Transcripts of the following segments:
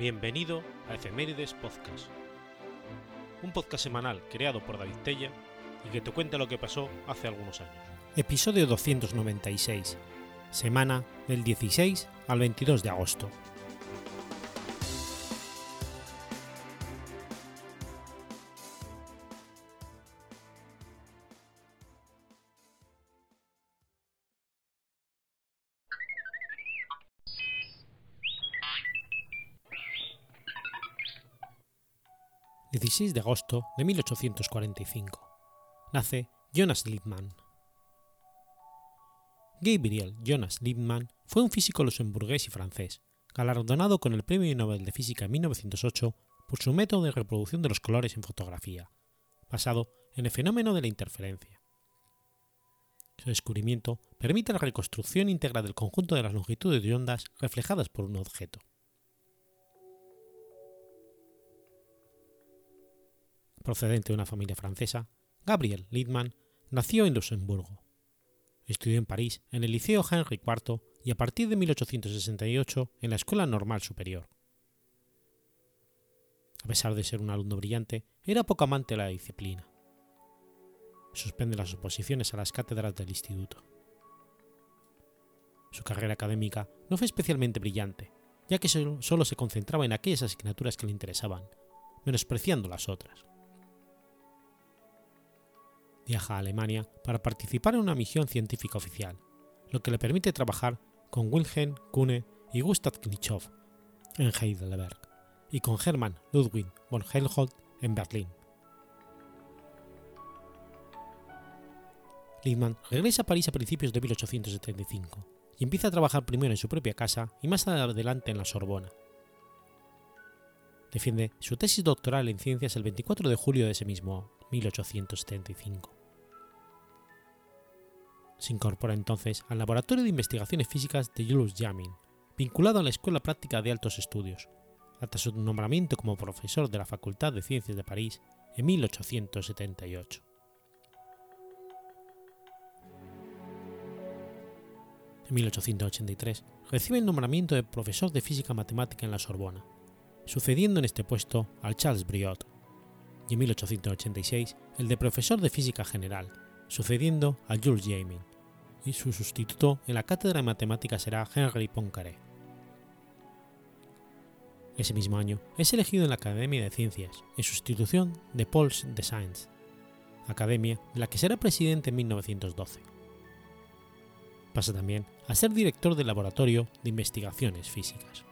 Bienvenido a Efemérides Podcast, un podcast semanal creado por David Tella y que te cuenta lo que pasó hace algunos años. Episodio 296, semana del 16 al 22 de agosto. 16 de agosto de 1845. Nace Jonas Liebmann. Gabriel Jonas Liebmann fue un físico luxemburgués y francés, galardonado con el Premio Nobel de Física en 1908 por su método de reproducción de los colores en fotografía, basado en el fenómeno de la interferencia. Su descubrimiento permite la reconstrucción íntegra del conjunto de las longitudes de ondas reflejadas por un objeto. Procedente de una familia francesa, Gabriel Liebmann nació en Luxemburgo. Estudió en París en el Liceo Henry IV y a partir de 1868 en la Escuela Normal Superior. A pesar de ser un alumno brillante, era poco amante de la disciplina. Suspende las oposiciones a las cátedras del instituto. Su carrera académica no fue especialmente brillante, ya que solo se concentraba en aquellas asignaturas que le interesaban, menospreciando las otras viaja a Alemania para participar en una misión científica oficial, lo que le permite trabajar con Wilhelm Kuhne y Gustav Kirchhoff en Heidelberg y con Hermann Ludwig von Helmholtz en Berlín. Liebmann regresa a París a principios de 1875 y empieza a trabajar primero en su propia casa y más adelante en la Sorbona. Defiende su tesis doctoral en ciencias el 24 de julio de ese mismo 1875. Se incorpora entonces al Laboratorio de Investigaciones Físicas de Jules Jamin, vinculado a la Escuela Práctica de Altos Estudios, hasta su nombramiento como profesor de la Facultad de Ciencias de París en 1878. En 1883 recibe el nombramiento de profesor de física matemática en la Sorbona, sucediendo en este puesto al Charles Briot, y en 1886 el de profesor de física general, sucediendo a Jules Jamin, y su sustituto en la cátedra de matemáticas será Henri Poincaré. Ese mismo año es elegido en la Academia de Ciencias, en sustitución de Paul de Science, academia de la que será presidente en 1912. Pasa también a ser director del Laboratorio de Investigaciones Físicas.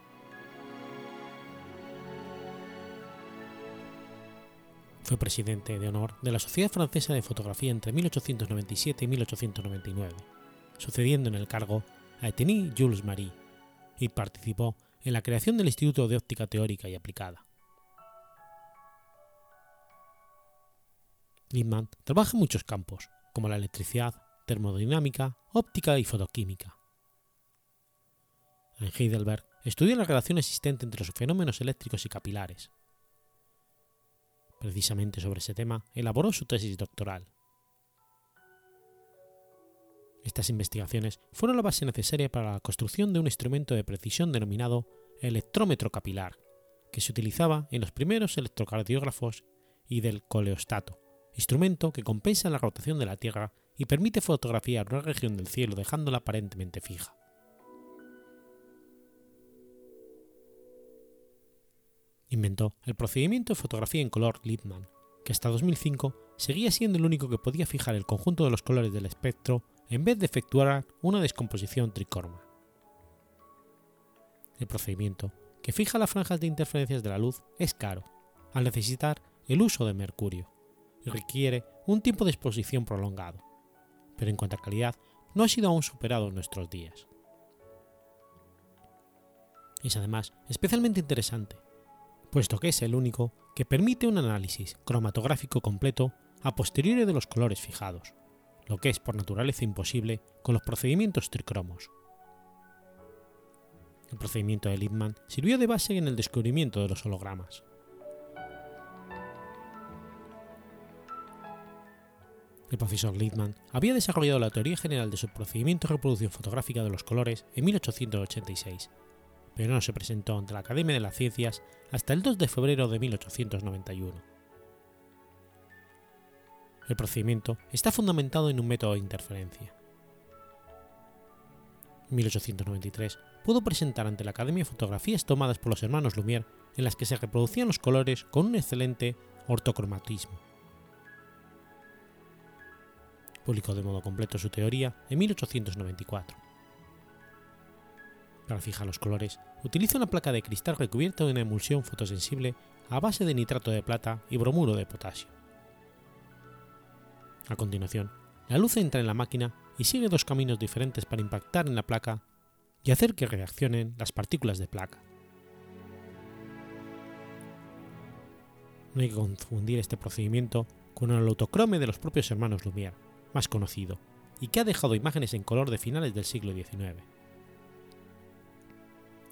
Fue presidente de honor de la Sociedad Francesa de Fotografía entre 1897 y 1899 sucediendo en el cargo a Etienne Jules Marie, y participó en la creación del Instituto de Óptica Teórica y Aplicada. Liebmann trabaja en muchos campos, como la electricidad, termodinámica, óptica y fotoquímica. En Heidelberg estudió la relación existente entre los fenómenos eléctricos y capilares. Precisamente sobre ese tema elaboró su tesis doctoral. Estas investigaciones fueron la base necesaria para la construcción de un instrumento de precisión denominado electrómetro capilar, que se utilizaba en los primeros electrocardiógrafos y del coleostato, instrumento que compensa la rotación de la Tierra y permite fotografiar una región del cielo dejándola aparentemente fija. Inventó el procedimiento de fotografía en color Liebmann, que hasta 2005 seguía siendo el único que podía fijar el conjunto de los colores del espectro en vez de efectuar una descomposición tricorma. El procedimiento, que fija las franjas de interferencias de la luz, es caro, al necesitar el uso de mercurio, y requiere un tiempo de exposición prolongado, pero en cuanto a calidad no ha sido aún superado en nuestros días. Es además especialmente interesante, puesto que es el único que permite un análisis cromatográfico completo a posteriori de los colores fijados, lo que es por naturaleza imposible con los procedimientos tricromos. El procedimiento de Liebmann sirvió de base en el descubrimiento de los hologramas. El profesor Liebmann había desarrollado la teoría general de su procedimiento de reproducción fotográfica de los colores en 1886, pero no se presentó ante la Academia de las Ciencias hasta el 2 de febrero de 1891. El procedimiento está fundamentado en un método de interferencia. En 1893 pudo presentar ante la Academia fotografías tomadas por los hermanos Lumière en las que se reproducían los colores con un excelente ortocromatismo. Publicó de modo completo su teoría en 1894. Para fijar los colores, utiliza una placa de cristal recubierta de una emulsión fotosensible a base de nitrato de plata y bromuro de potasio. A continuación, la luz entra en la máquina y sigue dos caminos diferentes para impactar en la placa y hacer que reaccionen las partículas de placa. No hay que confundir este procedimiento con el autocrome de los propios hermanos Lumière, más conocido, y que ha dejado imágenes en color de finales del siglo XIX.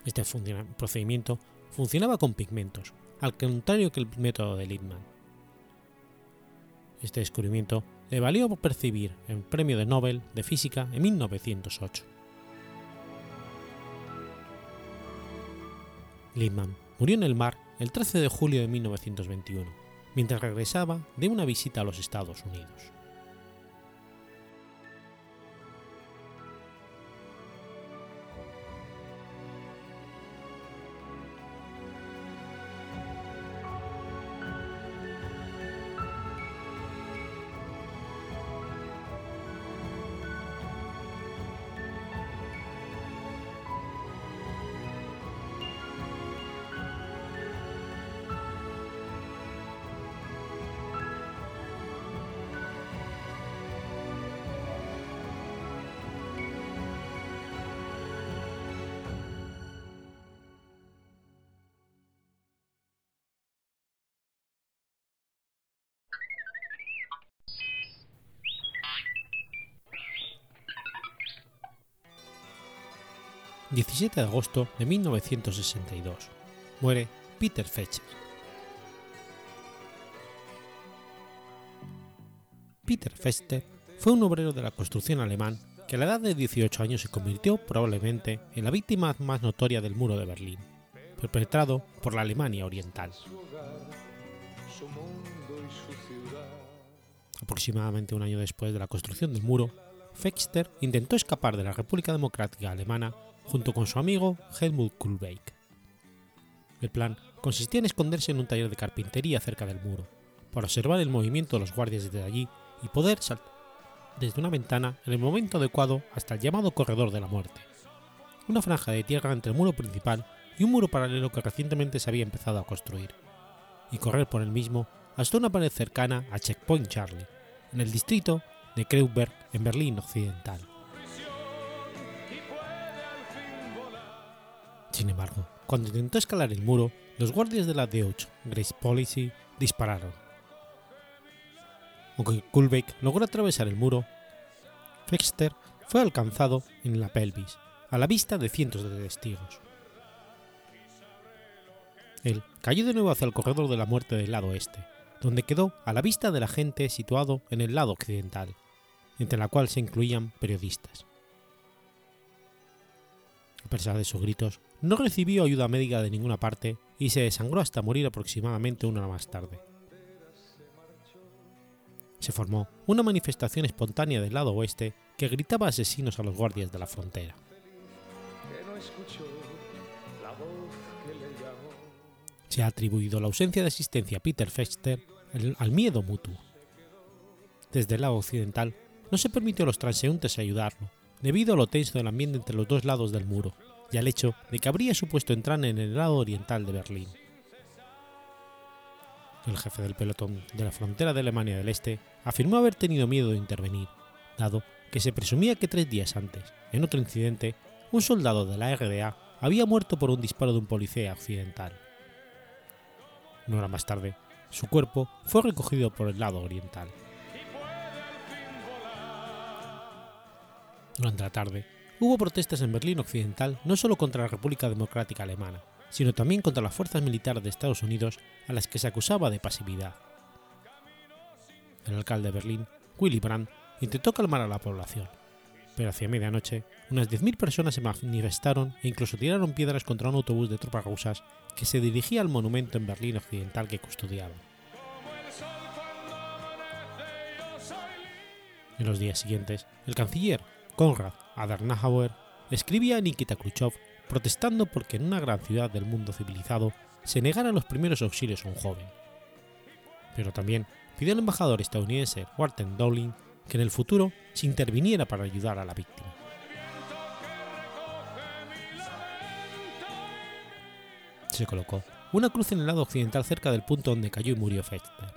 Este procedimiento funcionaba con pigmentos, al contrario que el método de Lippmann. Este descubrimiento le valió percibir el Premio de Nobel de Física en 1908. Lippmann murió en el mar el 13 de julio de 1921, mientras regresaba de una visita a los Estados Unidos. 17 de agosto de 1962. Muere Peter Fetcher. Peter Fetcher fue un obrero de la construcción alemán que a la edad de 18 años se convirtió probablemente en la víctima más notoria del muro de Berlín, perpetrado por la Alemania Oriental. Aproximadamente un año después de la construcción del muro, Fexter intentó escapar de la República Democrática Alemana junto con su amigo Helmut Kulbeck. El plan consistía en esconderse en un taller de carpintería cerca del muro, para observar el movimiento de los guardias desde allí y poder saltar desde una ventana en el momento adecuado hasta el llamado corredor de la muerte, una franja de tierra entre el muro principal y un muro paralelo que recientemente se había empezado a construir, y correr por el mismo hasta una pared cercana a Checkpoint Charlie, en el distrito de Kreuzberg en Berlín Occidental. Sin embargo, cuando intentó escalar el muro, los guardias de la D8 Grace Policy dispararon. Aunque Kulbeck logró atravesar el muro, Fexter fue alcanzado en la pelvis, a la vista de cientos de testigos. Él cayó de nuevo hacia el corredor de la muerte del lado este, donde quedó a la vista de la gente situado en el lado occidental, entre la cual se incluían periodistas. A pesar de sus gritos, no recibió ayuda médica de ninguna parte y se desangró hasta morir aproximadamente una hora más tarde. Se formó una manifestación espontánea del lado oeste que gritaba asesinos a los guardias de la frontera. Se ha atribuido la ausencia de asistencia a Peter Fexter al miedo mutuo. Desde el lado occidental no se permitió a los transeúntes ayudarlo, debido a lo tenso del ambiente entre los dos lados del muro y al hecho de que habría supuesto entrar en el lado oriental de Berlín. El jefe del pelotón de la frontera de Alemania del Este afirmó haber tenido miedo de intervenir, dado que se presumía que tres días antes, en otro incidente, un soldado de la RDA había muerto por un disparo de un policía occidental. Una hora más tarde, su cuerpo fue recogido por el lado oriental. Durante la tarde, hubo protestas en Berlín Occidental no solo contra la República Democrática Alemana, sino también contra las fuerzas militares de Estados Unidos a las que se acusaba de pasividad. El alcalde de Berlín, Willy Brandt, intentó calmar a la población. pero hacia medianoche unas 10.000 personas se manifestaron e incluso tiraron piedras contra un autobús de tropas rusas que se dirigía al monumento en Berlín Occidental que custodiaban. En los días siguientes, el canciller Konrad Adenauer escribía a Nikita Khrushchev protestando porque en una gran ciudad del mundo civilizado se negaran los primeros auxilios a un joven. Pero también pidió al embajador estadounidense Walter Dowling que en el futuro se interviniera para ayudar a la víctima. Se colocó una cruz en el lado occidental cerca del punto donde cayó y murió Fechner.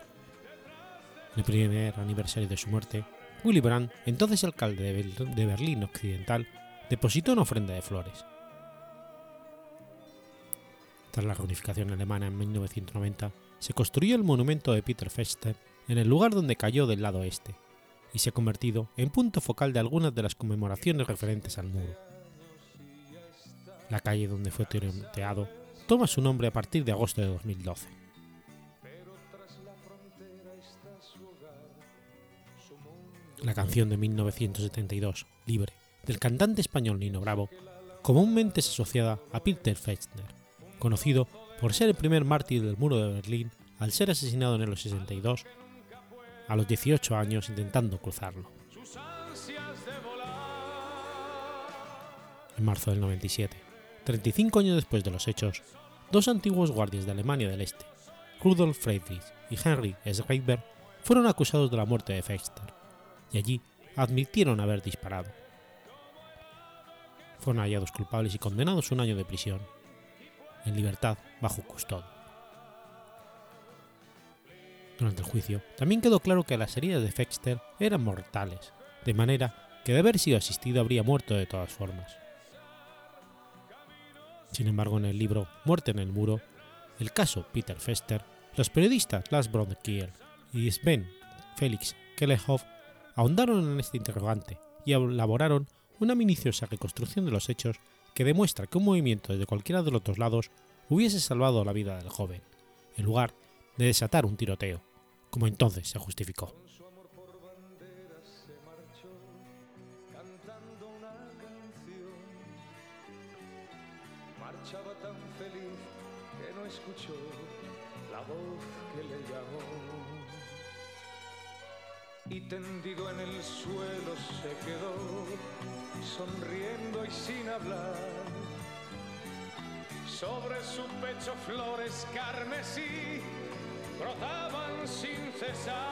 En el primer aniversario de su muerte, Willy Brandt, entonces alcalde de Berlín Occidental, depositó una ofrenda de flores. Tras la reunificación alemana en 1990, se construyó el monumento de Peter Fester en el lugar donde cayó del lado este, y se ha convertido en punto focal de algunas de las conmemoraciones referentes al muro. La calle donde fue tiroteado toma su nombre a partir de agosto de 2012. La canción de 1972, Libre, del cantante español Nino Bravo, comúnmente es asociada a Peter Fechner, conocido por ser el primer mártir del muro de Berlín al ser asesinado en el 62 a los 18 años intentando cruzarlo. En marzo del 97, 35 años después de los hechos, dos antiguos guardias de Alemania del Este, Rudolf Friedrich y Henry Schreiber, fueron acusados de la muerte de Fexter, y allí admitieron haber disparado. Fueron hallados culpables y condenados a un año de prisión, en libertad bajo custodia. Durante el juicio, también quedó claro que las heridas de Fexter eran mortales, de manera que de haber sido asistido habría muerto de todas formas. Sin embargo, en el libro Muerte en el Muro, el caso Peter Fester, los periodistas Lars Bronkier y Sven Felix Kellehoff ahondaron en este interrogante y elaboraron una minuciosa reconstrucción de los hechos que demuestra que un movimiento desde cualquiera de los dos lados hubiese salvado la vida del joven, en lugar de desatar un tiroteo como entonces se justificó. Y tendido en el suelo se quedó, sonriendo y sin hablar. Sobre su pecho flores carmesí brotaban sin cesar.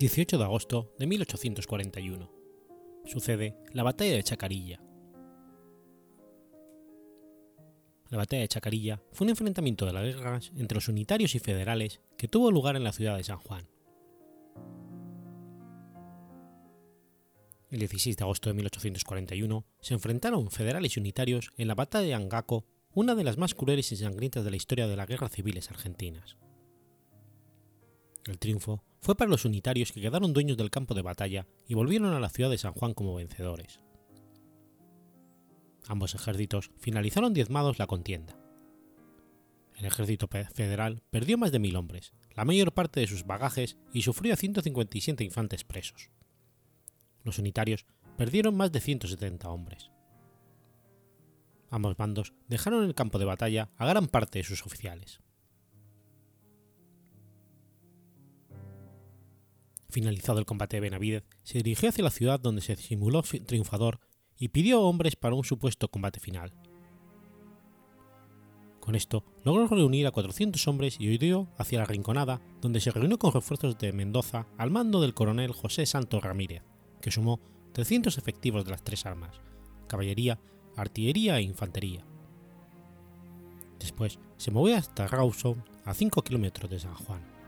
18 de agosto de 1841. Sucede la batalla de Chacarilla. La batalla de Chacarilla fue un enfrentamiento de las guerras entre los unitarios y federales que tuvo lugar en la ciudad de San Juan. El 16 de agosto de 1841 se enfrentaron federales y unitarios en la batalla de Angaco, una de las más crueles y sangrientas de la historia de las guerras civiles argentinas. El triunfo fue para los unitarios que quedaron dueños del campo de batalla y volvieron a la ciudad de San Juan como vencedores. Ambos ejércitos finalizaron diezmados la contienda. El ejército federal perdió más de mil hombres, la mayor parte de sus bagajes y sufrió a 157 infantes presos. Los unitarios perdieron más de 170 hombres. Ambos bandos dejaron el campo de batalla a gran parte de sus oficiales. Finalizado el combate de Benavidez, se dirigió hacia la ciudad donde se simuló triunfador y pidió hombres para un supuesto combate final. Con esto logró reunir a 400 hombres y huyó hacia la Rinconada, donde se reunió con refuerzos de Mendoza al mando del coronel José Santos Ramírez, que sumó 300 efectivos de las tres armas, caballería, artillería e infantería. Después se movió hasta Rawson, a 5 kilómetros de San Juan.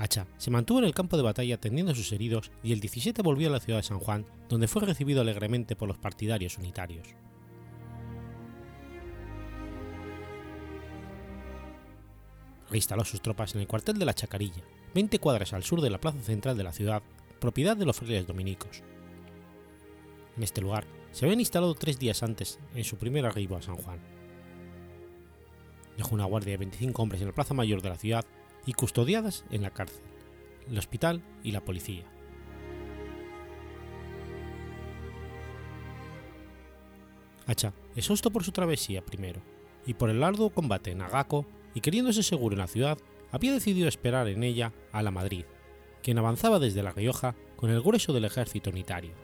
Hacha se mantuvo en el campo de batalla atendiendo a sus heridos y el 17 volvió a la ciudad de San Juan, donde fue recibido alegremente por los partidarios unitarios. Reinstaló sus tropas en el cuartel de la Chacarilla, 20 cuadras al sur de la plaza central de la ciudad, propiedad de los frailes dominicos. En este lugar se habían instalado tres días antes en su primer arribo a San Juan. Dejó una guardia de 25 hombres en la plaza mayor de la ciudad y custodiadas en la cárcel, el hospital y la policía. Hacha, exhausto por su travesía primero y por el arduo combate en Agaco y queriéndose seguro en la ciudad, había decidido esperar en ella a la Madrid, quien avanzaba desde La Rioja con el grueso del ejército unitario.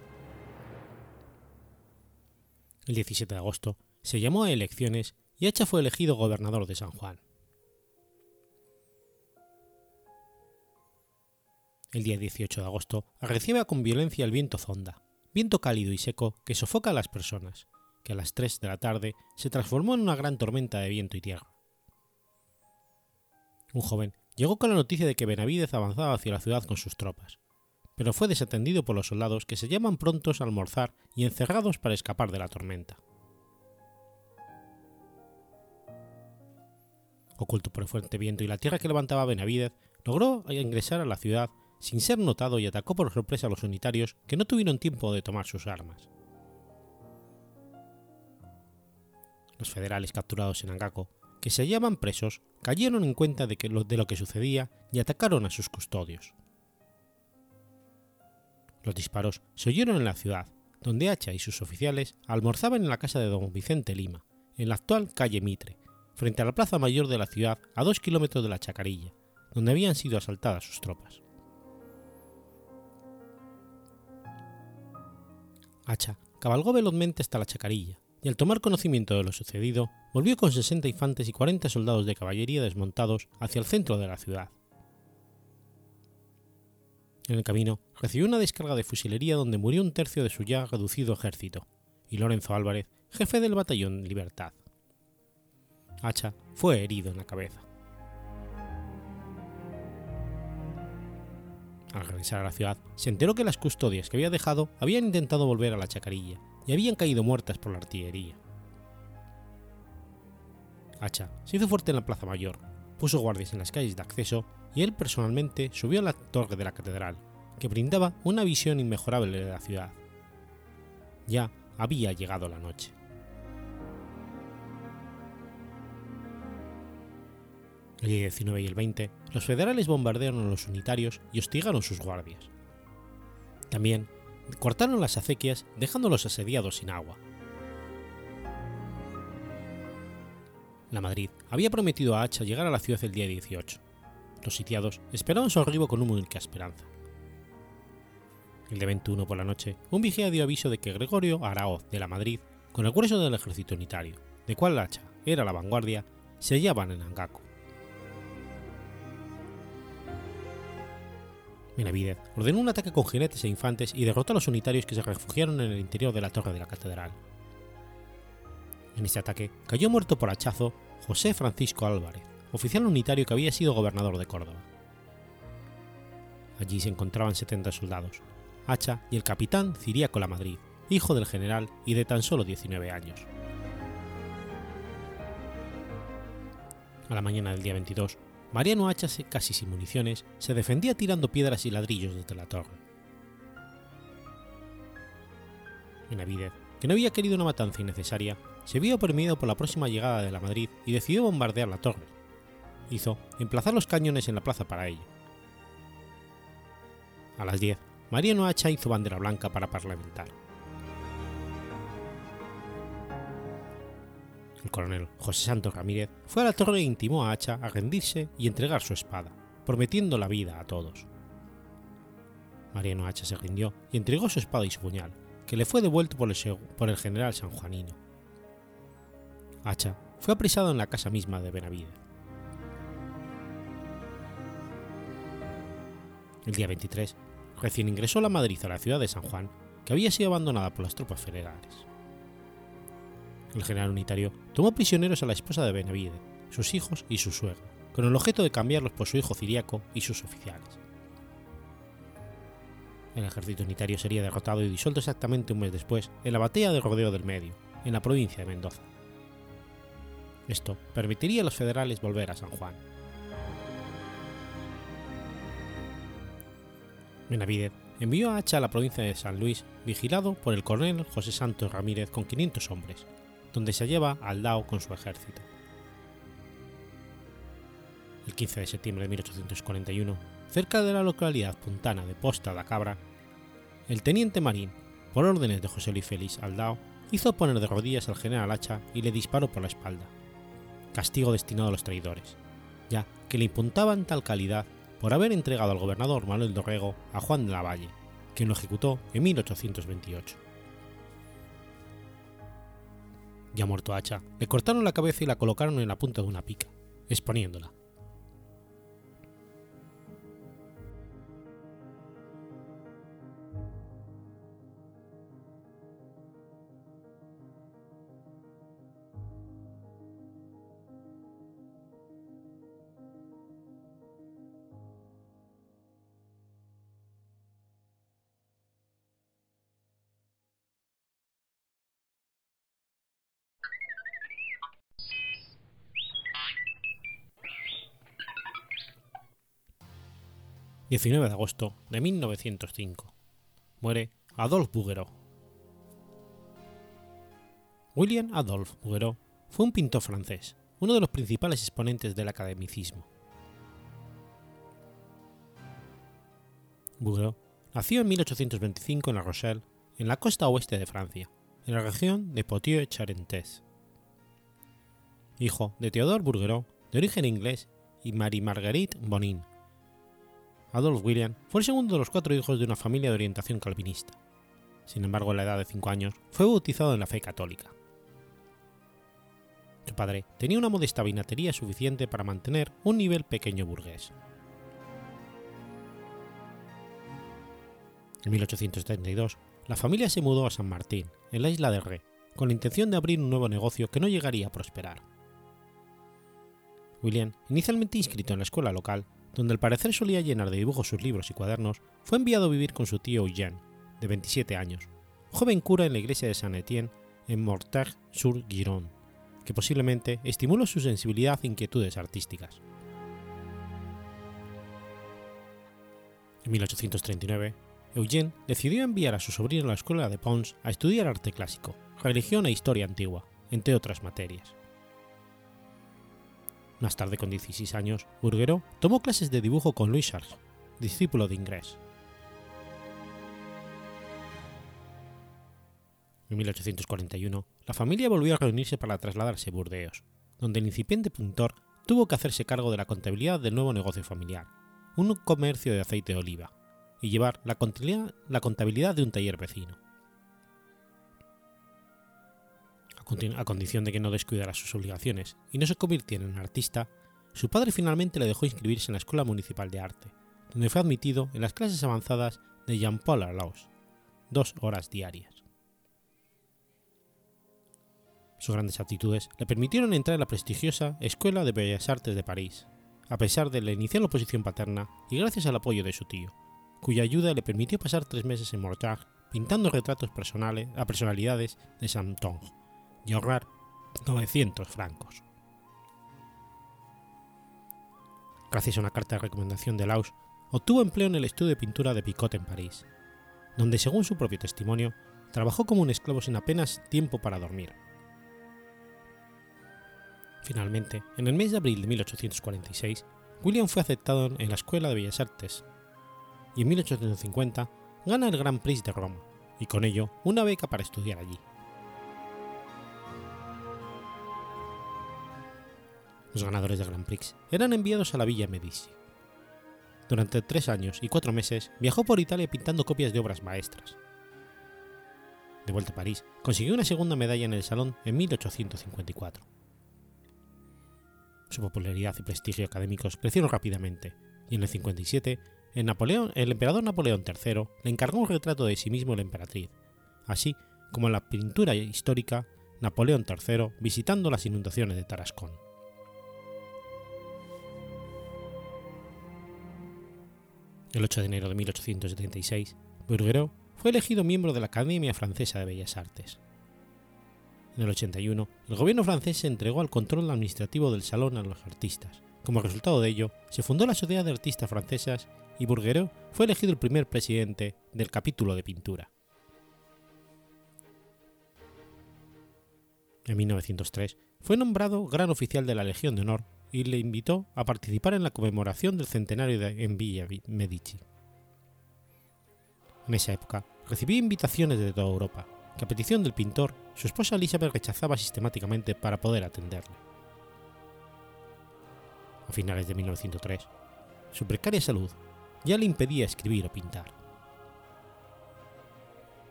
El 17 de agosto se llamó a elecciones y Hacha fue elegido gobernador de San Juan. El día 18 de agosto arreciaba con violencia el viento zonda, viento cálido y seco que sofoca a las personas, que a las 3 de la tarde se transformó en una gran tormenta de viento y tierra. Un joven llegó con la noticia de que Benavídez avanzaba hacia la ciudad con sus tropas, pero fue desatendido por los soldados que se llaman prontos a almorzar y encerrados para escapar de la tormenta. Oculto por el fuerte viento y la tierra que levantaba Benavídez, logró ingresar a la ciudad sin ser notado y atacó por sorpresa a los unitarios que no tuvieron tiempo de tomar sus armas. Los federales capturados en Angaco, que se hallaban presos, cayeron en cuenta de, que lo, de lo que sucedía y atacaron a sus custodios. Los disparos se oyeron en la ciudad, donde Hacha y sus oficiales almorzaban en la casa de don Vicente Lima, en la actual calle Mitre, frente a la plaza mayor de la ciudad a dos kilómetros de la Chacarilla, donde habían sido asaltadas sus tropas. Hacha cabalgó velozmente hasta la chacarilla, y al tomar conocimiento de lo sucedido, volvió con 60 infantes y 40 soldados de caballería desmontados hacia el centro de la ciudad. En el camino recibió una descarga de fusilería donde murió un tercio de su ya reducido ejército, y Lorenzo Álvarez, jefe del batallón Libertad. Hacha fue herido en la cabeza. Al regresar a la ciudad, se enteró que las custodias que había dejado habían intentado volver a la chacarilla y habían caído muertas por la artillería. Hacha se hizo fuerte en la Plaza Mayor, puso guardias en las calles de acceso y él personalmente subió a la torre de la catedral, que brindaba una visión inmejorable de la ciudad. Ya había llegado la noche. El día 19 y el 20, los federales bombardearon a los unitarios y hostigaron sus guardias. También cortaron las acequias dejándolos asediados sin agua. La Madrid había prometido a Hacha llegar a la ciudad el día 18. Los sitiados esperaban su arribo con una única esperanza. El de 21 por la noche, un vigía dio aviso de que Gregorio Araoz de la Madrid, con el grueso del ejército unitario, de cual Hacha era la vanguardia, se hallaban en Angaco. Benavidez ordenó un ataque con jinetes e infantes y derrotó a los unitarios que se refugiaron en el interior de la torre de la catedral. En este ataque cayó muerto por hachazo José Francisco Álvarez, oficial unitario que había sido gobernador de Córdoba. Allí se encontraban 70 soldados, Hacha y el capitán Ciriaco La Madrid, hijo del general y de tan solo 19 años. A la mañana del día 22, Mariano Hacha, casi sin municiones, se defendía tirando piedras y ladrillos desde la torre. Benavidez, que no había querido una matanza innecesaria, se vio oprimido por la próxima llegada de la Madrid y decidió bombardear la torre. Hizo emplazar los cañones en la plaza para ello. A las 10, Mariano Hacha hizo bandera blanca para parlamentar. El coronel José Santos Ramírez fue a la torre e intimó a Hacha a rendirse y entregar su espada, prometiendo la vida a todos. Mariano Hacha se rindió y entregó su espada y su puñal, que le fue devuelto por el, por el general sanjuanino. Hacha fue apresado en la casa misma de Benavides. El día 23, recién ingresó la Madrid a la ciudad de San Juan, que había sido abandonada por las tropas federales el general unitario tomó prisioneros a la esposa de Benavides, sus hijos y su suegra, con el objeto de cambiarlos por su hijo Ciriaco y sus oficiales. El ejército unitario sería derrotado y disuelto exactamente un mes después en la batalla de Rodeo del Medio, en la provincia de Mendoza. Esto permitiría a los federales volver a San Juan. Benavidez envió a Hacha a la provincia de San Luis, vigilado por el coronel José Santos Ramírez con 500 hombres, donde se lleva al Dao con su ejército. El 15 de septiembre de 1841, cerca de la localidad puntana de Posta da Cabra, el teniente marín, por órdenes de José Luis Félix Aldao, hizo poner de rodillas al general Hacha y le disparó por la espalda, castigo destinado a los traidores, ya que le imputaban tal calidad por haber entregado al gobernador Manuel Dorrego a Juan de la Valle, quien lo ejecutó en 1828 ya muerto Hacha, le cortaron la cabeza y la colocaron en la punta de una pica, exponiéndola. 19 de agosto de 1905. Muere Adolphe Bouguereau. William Adolphe Bouguereau fue un pintor francés, uno de los principales exponentes del academicismo. Bouguereau nació en 1825 en La Rochelle, en la costa oeste de Francia, en la región de Poitiers-Charentes. Hijo de Théodore Bouguereau, de origen inglés, y Marie Marguerite Bonin, Adolf William fue el segundo de los cuatro hijos de una familia de orientación calvinista. Sin embargo, a la edad de cinco años, fue bautizado en la fe católica. Su padre tenía una modesta vinatería suficiente para mantener un nivel pequeño burgués. En 1832, la familia se mudó a San Martín, en la isla de Ré, con la intención de abrir un nuevo negocio que no llegaría a prosperar. William, inicialmente inscrito en la escuela local, donde al parecer solía llenar de dibujos sus libros y cuadernos, fue enviado a vivir con su tío Eugène, de 27 años, joven cura en la iglesia de Saint-Étienne en Mortagne-sur-Gironde, que posiblemente estimuló su sensibilidad e inquietudes artísticas. En 1839, Eugène decidió enviar a su sobrino a la escuela de Pons a estudiar arte clásico, religión e historia antigua, entre otras materias. Más tarde, con 16 años, Burguero tomó clases de dibujo con Louis Charles, discípulo de Ingres. En 1841, la familia volvió a reunirse para trasladarse a Burdeos, donde el incipiente pintor tuvo que hacerse cargo de la contabilidad del nuevo negocio familiar, un comercio de aceite de oliva, y llevar la contabilidad de un taller vecino. A condición de que no descuidara sus obligaciones y no se convirtiera en artista, su padre finalmente le dejó inscribirse en la Escuela Municipal de Arte, donde fue admitido en las clases avanzadas de Jean-Paul Arlaus, dos horas diarias. Sus grandes aptitudes le permitieron entrar en la prestigiosa Escuela de Bellas Artes de París, a pesar de la inicial oposición paterna y gracias al apoyo de su tío, cuya ayuda le permitió pasar tres meses en Mortagne pintando retratos personales a personalidades de Santon y ahorrar 900 francos. Gracias a una carta de recomendación de Laus, obtuvo empleo en el estudio de pintura de Picot en París, donde según su propio testimonio, trabajó como un esclavo sin apenas tiempo para dormir. Finalmente, en el mes de abril de 1846, William fue aceptado en la Escuela de Bellas Artes y en 1850 gana el Grand Prix de Roma y con ello una beca para estudiar allí. Los ganadores del Grand Prix eran enviados a la Villa Medici. Durante tres años y cuatro meses viajó por Italia pintando copias de obras maestras. De vuelta a París, consiguió una segunda medalla en el Salón en 1854. Su popularidad y prestigio académicos crecieron rápidamente, y en el 57 el, Napoleón, el emperador Napoleón III le encargó un retrato de sí mismo a la emperatriz, así como en la pintura histórica Napoleón III visitando las inundaciones de Tarascón. El 8 de enero de 1876, Burguero fue elegido miembro de la Academia Francesa de Bellas Artes. En el 81, el gobierno francés se entregó al control administrativo del salón a los artistas. Como resultado de ello, se fundó la Sociedad de Artistas Francesas y Bourguereau fue elegido el primer presidente del capítulo de pintura. En 1903 fue nombrado Gran Oficial de la Legión de Honor y le invitó a participar en la conmemoración del centenario de, en Villa Medici. En esa época recibió invitaciones de toda Europa, que a petición del pintor, su esposa Elizabeth rechazaba sistemáticamente para poder atenderle. A finales de 1903, su precaria salud ya le impedía escribir o pintar.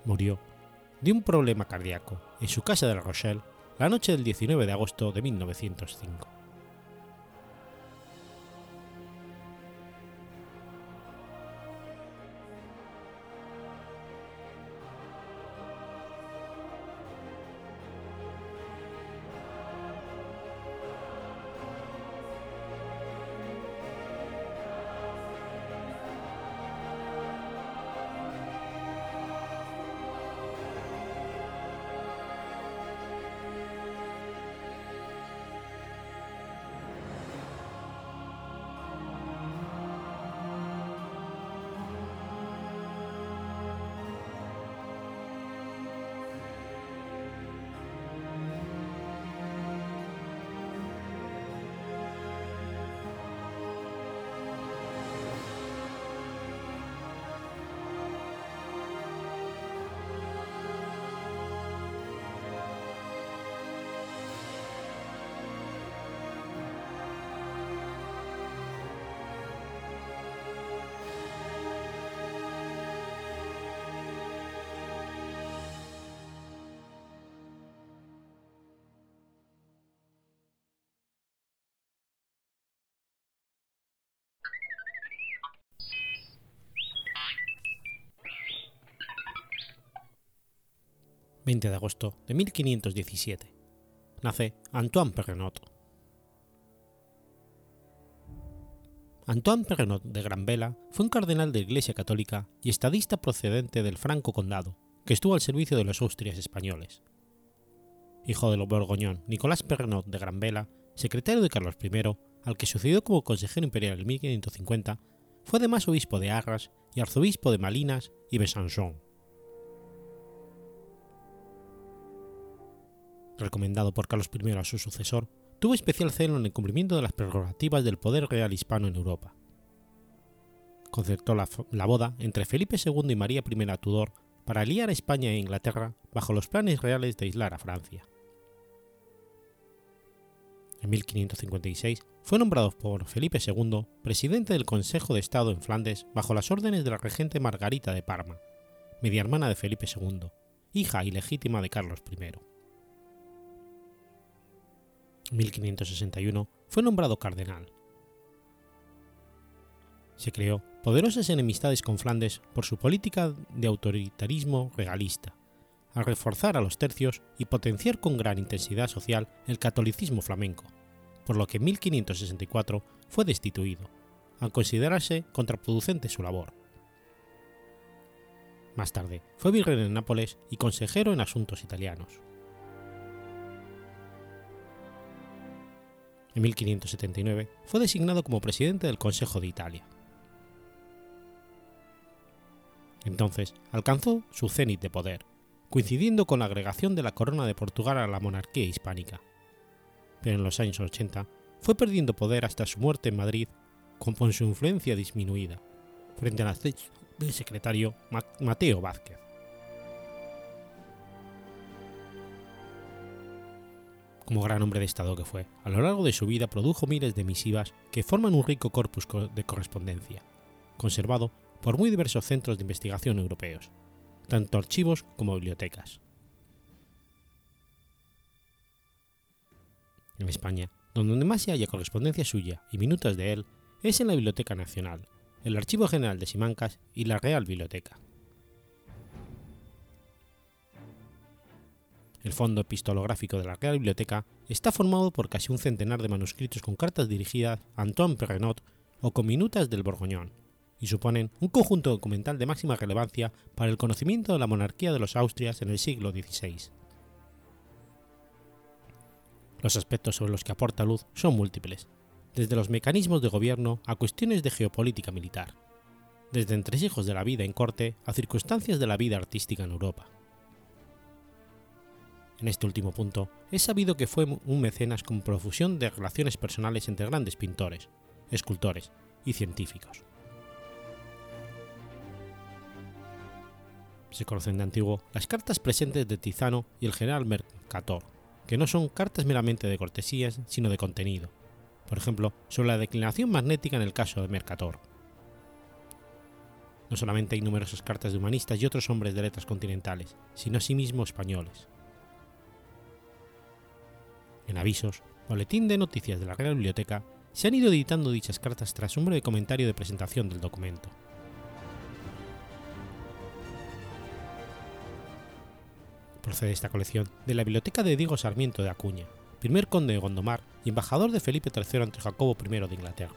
Murió de un problema cardíaco en su casa de La Rochelle la noche del 19 de agosto de 1905. 20 de agosto de 1517. Nace Antoine Perrenot. Antoine Perrenot de Granvela fue un cardenal de Iglesia Católica y estadista procedente del Franco Condado, que estuvo al servicio de los Austrias españoles. Hijo del borgoñón Nicolás Perrenot de Granvela, secretario de Carlos I, al que sucedió como consejero imperial en 1550, fue además obispo de Arras y arzobispo de Malinas y Besançon. Recomendado por Carlos I a su sucesor, tuvo especial celo en el cumplimiento de las prerrogativas del poder real hispano en Europa. Concertó la, la, boda entre Felipe II y María I Tudor para aliar a España e Inglaterra bajo los planes reales de aislar a Francia. En 1556 fue nombrado por Felipe II presidente del Consejo de Estado en Flandes bajo las órdenes de la regente Margarita de Parma, media hermana de Felipe II, hija ilegítima de Carlos I. 1561 fue nombrado cardenal. Se creó poderosas enemistades con Flandes por su política de autoritarismo regalista, a reforzar a los tercios y potenciar con gran intensidad social el catolicismo flamenco, por lo que en 1564 fue destituido, al considerarse contraproducente su labor. Más tarde fue virrey de Nápoles y consejero en asuntos italianos. En 1579 fue designado como presidente del Consejo de Italia. Entonces alcanzó su cenit de poder, coincidiendo con la agregación de la corona de Portugal a la monarquía hispánica. Pero en los años 80 fue perdiendo poder hasta su muerte en Madrid con su influencia disminuida, frente al secretario Mateo Vázquez. Como gran hombre de Estado que fue, a lo largo de su vida produjo miles de misivas que forman un rico corpus de correspondencia, conservado por muy diversos centros de investigación europeos, tanto archivos como bibliotecas. En España, donde más se halla correspondencia suya y minutos de él, es en la Biblioteca Nacional, el Archivo General de Simancas y la Real Biblioteca. El fondo epistolográfico de la Real Biblioteca está formado por casi un centenar de manuscritos con cartas dirigidas a Antoine Perrenot o con minutas del Borgoñón, y suponen un conjunto documental de máxima relevancia para el conocimiento de la monarquía de los Austrias en el siglo XVI. Los aspectos sobre los que aporta luz son múltiples, desde los mecanismos de gobierno a cuestiones de geopolítica militar, desde entresijos de la vida en corte a circunstancias de la vida artística en Europa. En este último punto, es sabido que fue un mecenas con profusión de relaciones personales entre grandes pintores, escultores y científicos. Se conocen de antiguo las cartas presentes de Tizano y el general Mercator, que no son cartas meramente de cortesías, sino de contenido, por ejemplo, sobre la declinación magnética en el caso de Mercator. No solamente hay numerosas cartas de humanistas y otros hombres de letras continentales, sino asimismo españoles. En avisos, boletín de noticias de la Real Biblioteca, se han ido editando dichas cartas tras un breve comentario de presentación del documento. Procede esta colección de la Biblioteca de Diego Sarmiento de Acuña, primer conde de Gondomar y embajador de Felipe III ante Jacobo I de Inglaterra.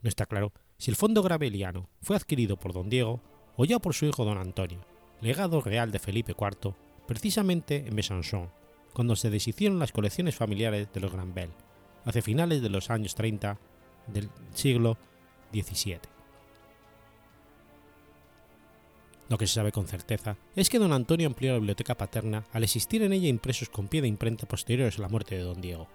No está claro si el fondo graveliano fue adquirido por don Diego o ya por su hijo don Antonio, legado real de Felipe IV, precisamente en Besançon, cuando se deshicieron las colecciones familiares de los Granvelle, hacia finales de los años 30 del siglo XVII. Lo que se sabe con certeza es que don Antonio amplió la biblioteca paterna al existir en ella impresos con pie de imprenta posteriores a la muerte de don Diego.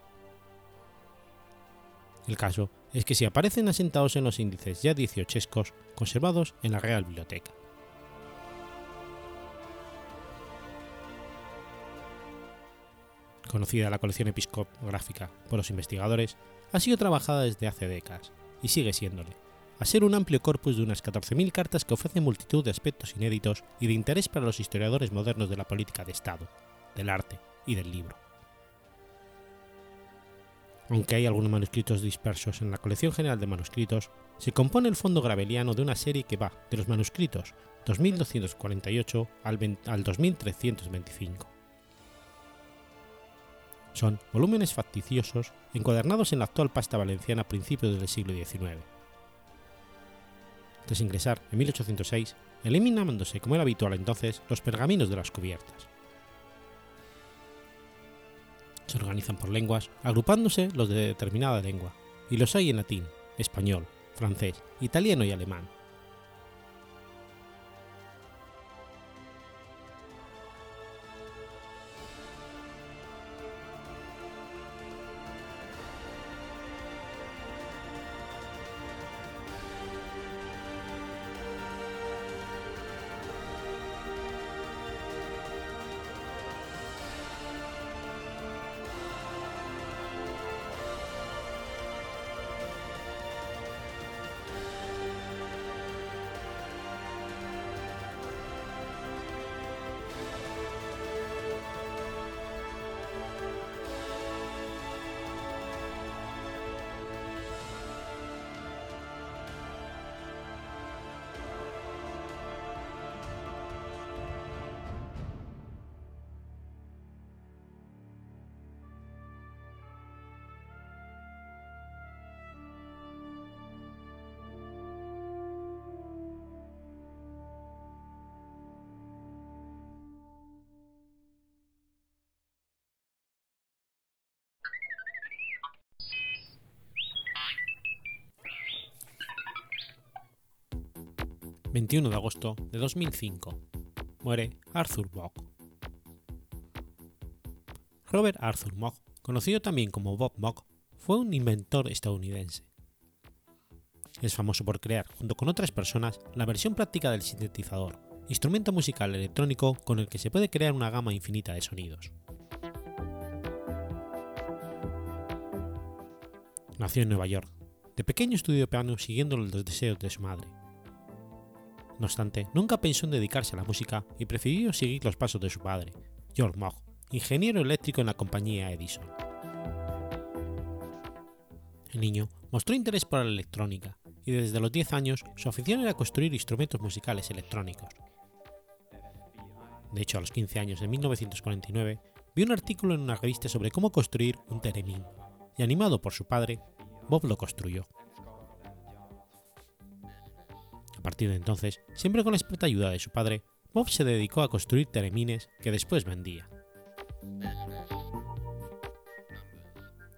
El caso es que se aparecen asentados en los índices ya dieciochescos conservados en la Real Biblioteca. Conocida la colección episcopográfica por los investigadores, ha sido trabajada desde hace décadas y sigue siéndole, a ser un amplio corpus de unas 14.000 cartas que ofrecen multitud de aspectos inéditos y de interés para los historiadores modernos de la política de Estado, del arte y del libro. Aunque hay algunos manuscritos dispersos en la colección general de manuscritos, se compone el fondo graveliano de una serie que va de los manuscritos 2248 al, al 2325. Son volúmenes facticiosos encuadernados en la actual pasta valenciana a principios del siglo XIX tras ingresar en 1806, eliminándose como era habitual entonces los pergaminos de las cubiertas. Se organizan por lenguas, agrupándose los de determinada lengua, y los hay en latín, español, francés, italiano y alemán, 21 de agosto de 2005. Muere Arthur Bock. Robert Arthur Mock, conocido también como Bob Mock, fue un inventor estadounidense. Es famoso por crear, junto con otras personas, la versión práctica del sintetizador, instrumento musical electrónico con el que se puede crear una gama infinita de sonidos. Nació en Nueva York. De pequeño estudió piano siguiendo los deseos de su madre. No obstante, nunca pensó en dedicarse a la música y prefirió seguir los pasos de su padre, George Moog, ingeniero eléctrico en la compañía Edison. El niño mostró interés por la electrónica y desde los 10 años su afición era construir instrumentos musicales electrónicos. De hecho, a los 15 años de 1949, vio un artículo en una revista sobre cómo construir un teremín y animado por su padre, Bob lo construyó. A partir de entonces, siempre con la experta ayuda de su padre, Bob se dedicó a construir teremines que después vendía.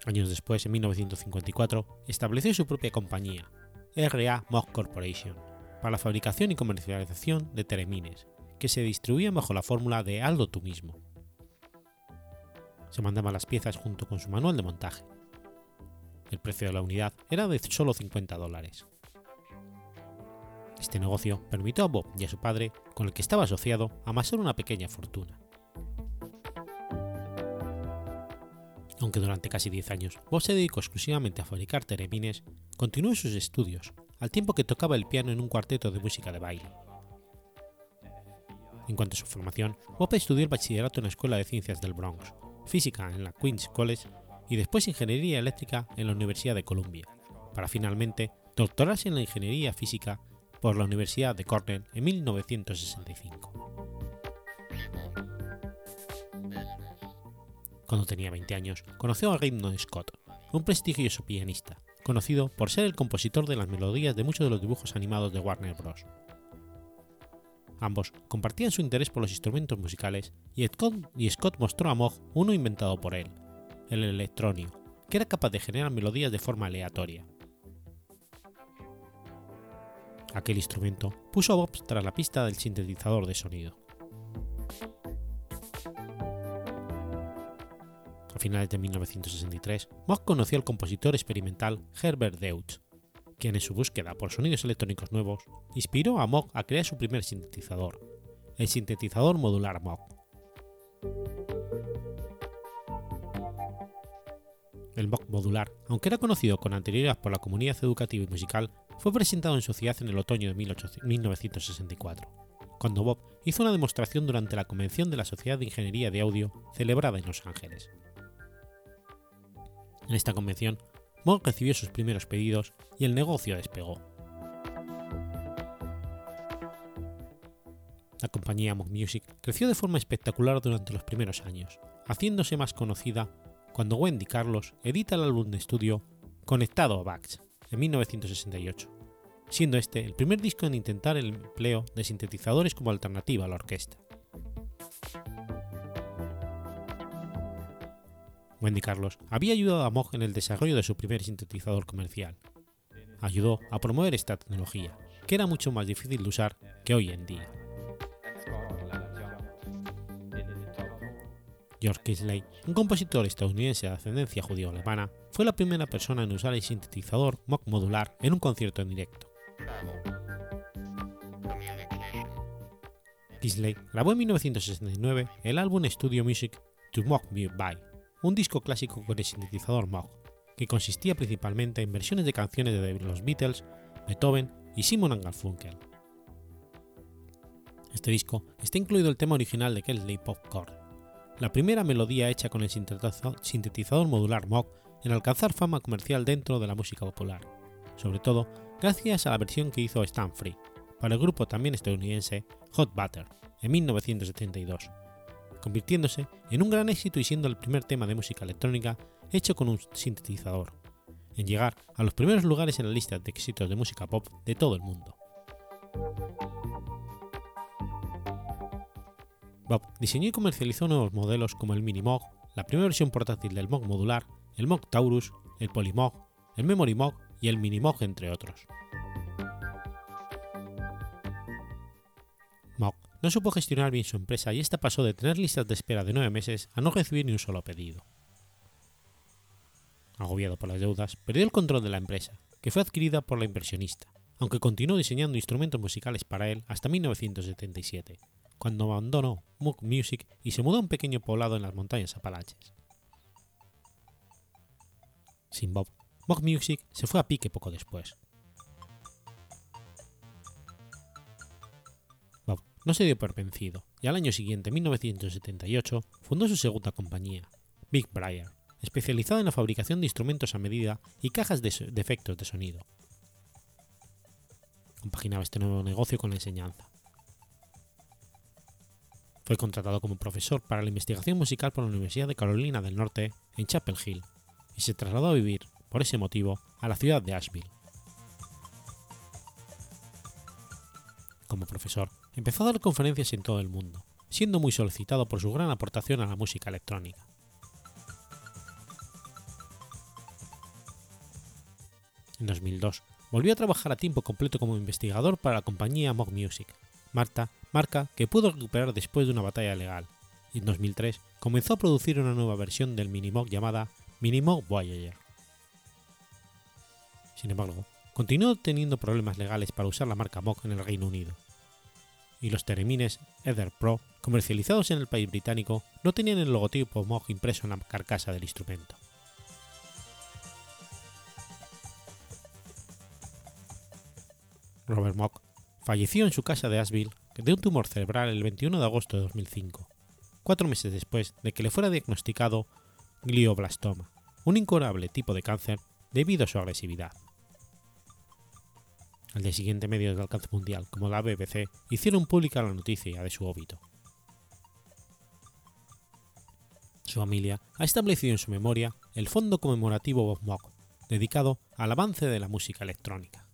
Años después, en 1954, estableció su propia compañía, RA Moog Corporation, para la fabricación y comercialización de teremines, que se distribuían bajo la fórmula de Aldo tú mismo. Se mandaban las piezas junto con su manual de montaje. El precio de la unidad era de solo 50 dólares. Este negocio permitió a Bob y a su padre, con el que estaba asociado, amasar una pequeña fortuna. Aunque durante casi 10 años Bob se dedicó exclusivamente a fabricar teremines, continuó sus estudios, al tiempo que tocaba el piano en un cuarteto de música de baile. En cuanto a su formación, Bob estudió el bachillerato en la Escuela de Ciencias del Bronx, física en la Queens College y después ingeniería eléctrica en la Universidad de Columbia, para finalmente doctorarse en la ingeniería física por la Universidad de Cornell en 1965. Cuando tenía 20 años, conoció a Raymond Scott, un prestigioso pianista, conocido por ser el compositor de las melodías de muchos de los dibujos animados de Warner Bros. Ambos compartían su interés por los instrumentos musicales y Scott, mostró a Moog uno inventado por él, el electronio, que era capaz de generar melodías de forma aleatoria. Aquel instrumento puso a Bob tras la pista del sintetizador de sonido. A finales de 1963, Moog conoció al compositor experimental Herbert Deutsch, quien en su búsqueda por sonidos electrónicos nuevos inspiró a Moog a crear su primer sintetizador, el sintetizador modular Moog. El Moog modular, aunque era conocido con anterioridad por la comunidad educativa y musical, fue presentado en sociedad en el otoño de 1964, cuando Bob hizo una demostración durante la convención de la Sociedad de Ingeniería de Audio celebrada en Los Ángeles. En esta convención, Moog recibió sus primeros pedidos y el negocio despegó. La compañía Moog Music creció de forma espectacular durante los primeros años, haciéndose más conocida cuando Wendy Carlos edita el álbum de estudio Conectado a Bax en 1968, siendo este el primer disco en intentar el empleo de sintetizadores como alternativa a la orquesta. Wendy Carlos había ayudado a Moog en el desarrollo de su primer sintetizador comercial. Ayudó a promover esta tecnología, que era mucho más difícil de usar que hoy en día. George Kisley, un compositor estadounidense de ascendencia judío-alemana, fue la primera persona en usar el sintetizador Moog modular en un concierto en directo. Kisley grabó en 1969 el álbum Studio Music To Moog Me By, un disco clásico con el sintetizador Moog, que consistía principalmente en versiones de canciones de los Beatles, Beethoven y Simon Garfunkel. Este disco está incluido el tema original de Kelly Popcorn, la primera melodía hecha con el sintetizador modular Moog en alcanzar fama comercial dentro de la música popular, sobre todo gracias a la versión que hizo Stan Free para el grupo también estadounidense Hot Butter en 1972, convirtiéndose en un gran éxito y siendo el primer tema de música electrónica hecho con un sintetizador, en llegar a los primeros lugares en la lista de éxitos de música pop de todo el mundo. Bob diseñó y comercializó nuevos modelos como el Mini Moog, la primera versión portátil del Moog modular, el Moog Taurus, el Polymog, el Memory Moog y el Mini Moog entre otros. no supo gestionar bien su empresa y esta pasó de tener listas de espera de nueve meses a no recibir ni un solo pedido. Agobiado por las deudas, perdió el control de la empresa, que fue adquirida por la inversionista, aunque continuó diseñando instrumentos musicales para él hasta 1977, cuando abandonó Moog Music y se mudó a un pequeño poblado en las montañas Apalaches. Sin Bob, Moog Music se fue a pique poco después. Bob no se dio por vencido y al año siguiente, 1978, fundó su segunda compañía, Big Briar, especializada en la fabricación de instrumentos a medida y cajas de, efectos de sonido. Compaginaba este nuevo negocio con la enseñanza. Fue contratado como profesor para la investigación musical por la Universidad de Carolina del Norte en Chapel Hill y se trasladó a vivir, por ese motivo, a la ciudad de Asheville. Como profesor, empezó a dar conferencias en todo el mundo, siendo muy solicitado por su gran aportación a la música electrónica. En 2002, volvió a trabajar a tiempo completo como investigador para la compañía Moog Music, Marta, marca que pudo recuperar después de una batalla legal, y en 2003 comenzó a producir una nueva versión del Minimoog llamada Minimoog Voyager. Sin embargo, continuó teniendo problemas legales para usar la marca Moog en el Reino Unido, y los teremines Ether Pro comercializados en el país británico no tenían el logotipo Moog impreso en la carcasa del instrumento. Robert falleció en su casa de Asheville de un tumor cerebral el 21 de agosto de 2005, cuatro meses después de que le fuera diagnosticado glioblastoma, un incurable tipo de cáncer debido a su agresividad. Al día siguiente, medios de alcance mundial como la BBC hicieron pública la noticia de su óbito. Su familia ha establecido en su memoria el Fondo Conmemorativo Bob dedicado al avance de la música electrónica.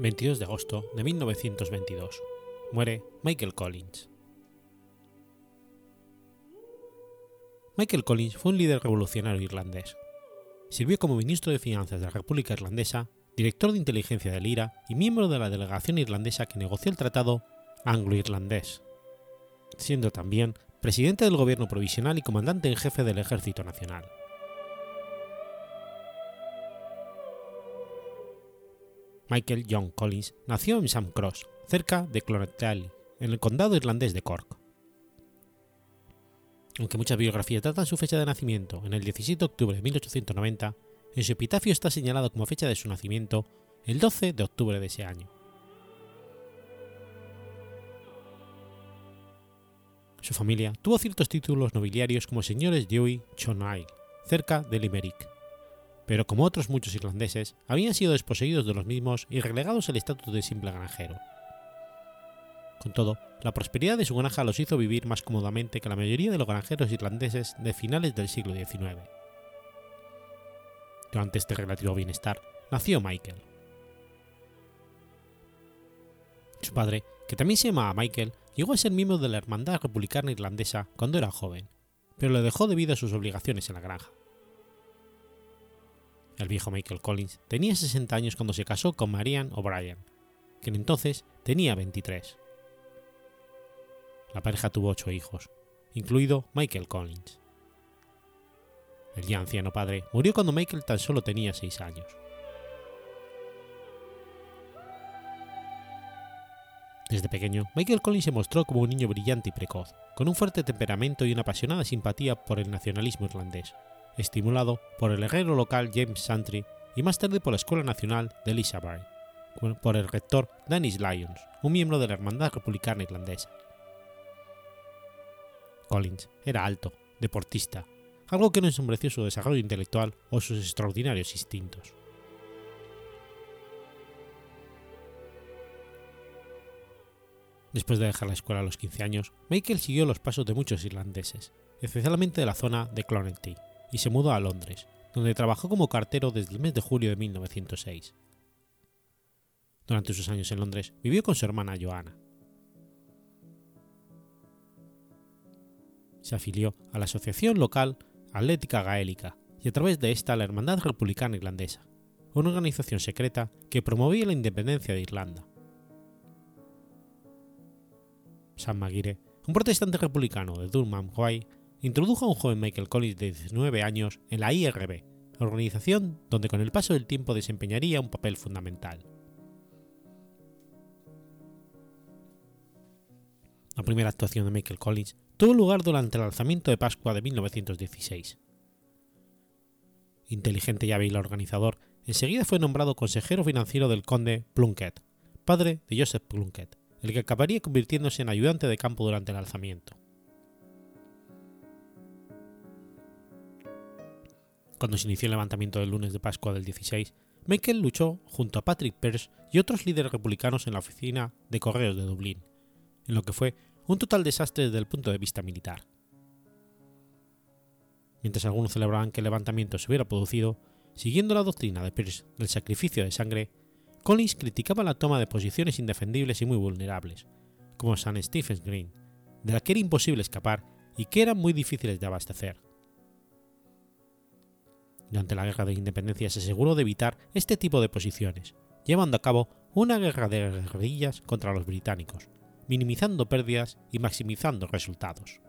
22 de agosto de 1922. Muere Michael Collins. Michael Collins fue un líder revolucionario irlandés. Sirvió como ministro de Finanzas de la República Irlandesa, director de inteligencia del IRA y miembro de la delegación irlandesa que negoció el Tratado Anglo-Irlandés, siendo también presidente del gobierno provisional y comandante en jefe del Ejército Nacional. Michael John Collins nació en Sam Cross, cerca de Clonetally, en el condado irlandés de Cork. Aunque muchas biografías tratan su fecha de nacimiento en el 17 de octubre de 1890, en su epitafio está señalado como fecha de su nacimiento el 12 de octubre de ese año. Su familia tuvo ciertos títulos nobiliarios como señores Dewey Chonail, cerca de Limerick, pero como otros muchos irlandeses, habían sido desposeídos de los mismos y relegados al estatus de simple granjero. Con todo, la prosperidad de su granja los hizo vivir más cómodamente que la mayoría de los granjeros irlandeses de finales del siglo XIX. Durante este relativo bienestar, nació Michael. Su padre, que también se llamaba Michael, llegó a ser miembro de la Hermandad Republicana Irlandesa cuando era joven, pero lo dejó debido a sus obligaciones en la granja. El viejo Michael Collins tenía 60 años cuando se casó con Marianne O'Brien, quien entonces tenía 23. La pareja tuvo ocho hijos, incluido Michael Collins. El ya anciano padre murió cuando Michael tan solo tenía 6 años. Desde pequeño, Michael Collins se mostró como un niño brillante y precoz, con un fuerte temperamento y una apasionada simpatía por el nacionalismo irlandés, estimulado por el herrero local James Santry y más tarde por la Escuela Nacional de Elizabeth, por el rector Dennis Lyons, un miembro de la Hermandad Republicana Irlandesa. Collins era alto, deportista, algo que no ensombreció su desarrollo intelectual o sus extraordinarios instintos. Después de dejar la escuela a los 15 años, Michael siguió los pasos de muchos irlandeses, especialmente de la zona de Clonetty, y se mudó a Londres, donde trabajó como cartero desde el mes de julio de 1906. Durante sus años en Londres vivió con su hermana Joanna. Se afilió a la Asociación Local Atlética Gaélica y a través de esta la Hermandad Republicana Irlandesa, una organización secreta que promovía la independencia de Irlanda. Sam Maguire, un protestante republicano de Durham, Hawaii, introdujo a un joven Michael Collins de 19 años en la IRB, organización donde con el paso del tiempo desempeñaría un papel fundamental. La primera actuación de Michael Collins tuvo lugar durante el alzamiento de Pascua de 1916. Inteligente y hábil organizador, enseguida fue nombrado consejero financiero del conde Plunkett, padre de Joseph Plunkett, el que acabaría convirtiéndose en ayudante de campo durante el alzamiento. Cuando se inició el levantamiento del lunes de Pascua del 16, Michael luchó junto a Patrick Pearse y otros líderes republicanos en la oficina de correos de Dublín, en lo que fue un total desastre desde el punto de vista militar. Mientras algunos celebraban que el levantamiento se hubiera producido, siguiendo la doctrina de Pearce del sacrificio de sangre, Collins criticaba la toma de posiciones indefendibles y muy vulnerables, como San Stephen's Green, de la que era imposible escapar y que eran muy difíciles de abastecer. Durante la Guerra de Independencia se aseguró de evitar este tipo de posiciones, llevando a cabo una guerra de guerrillas contra los británicos, minimizando pérdidas y maximizando resultados.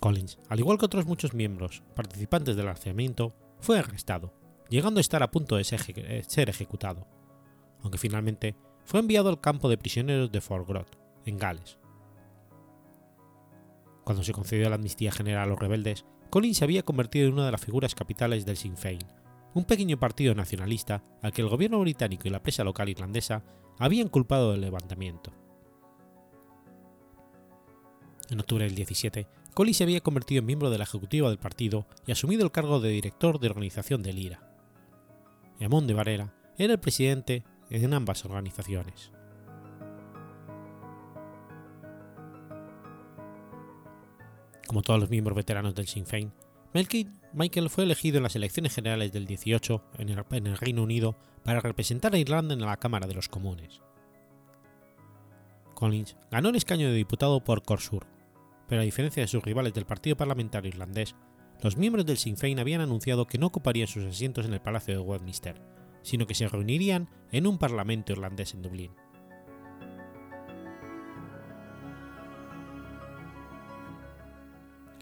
Collins, al igual que otros muchos miembros participantes del alzamiento, fue arrestado, llegando a estar a punto de ser ejecutado, aunque finalmente fue enviado al campo de prisioneros de Fort Groth, en Gales. Cuando se concedió la amnistía general a los rebeldes, Collins se había convertido en una de las figuras capitales del Sinn Féin, un pequeño partido nacionalista al que el gobierno británico y la presa local irlandesa habían culpado del levantamiento. En octubre del 17, Collins se había convertido en miembro de la ejecutiva del partido y asumido el cargo de director de organización del IRA. Amón de Varela era el presidente en ambas organizaciones. Como todos los miembros veteranos del Sinn Féin, Michael fue elegido en las elecciones generales del 18 en el, Reino Unido para representar a Irlanda en la Cámara de los Comunes. Collins ganó el escaño de diputado por Corsur, pero a diferencia de sus rivales del Partido Parlamentario Irlandés, los miembros del Sinn Féin habían anunciado que no ocuparían sus asientos en el Palacio de Westminster, sino que se reunirían en un Parlamento irlandés en Dublín.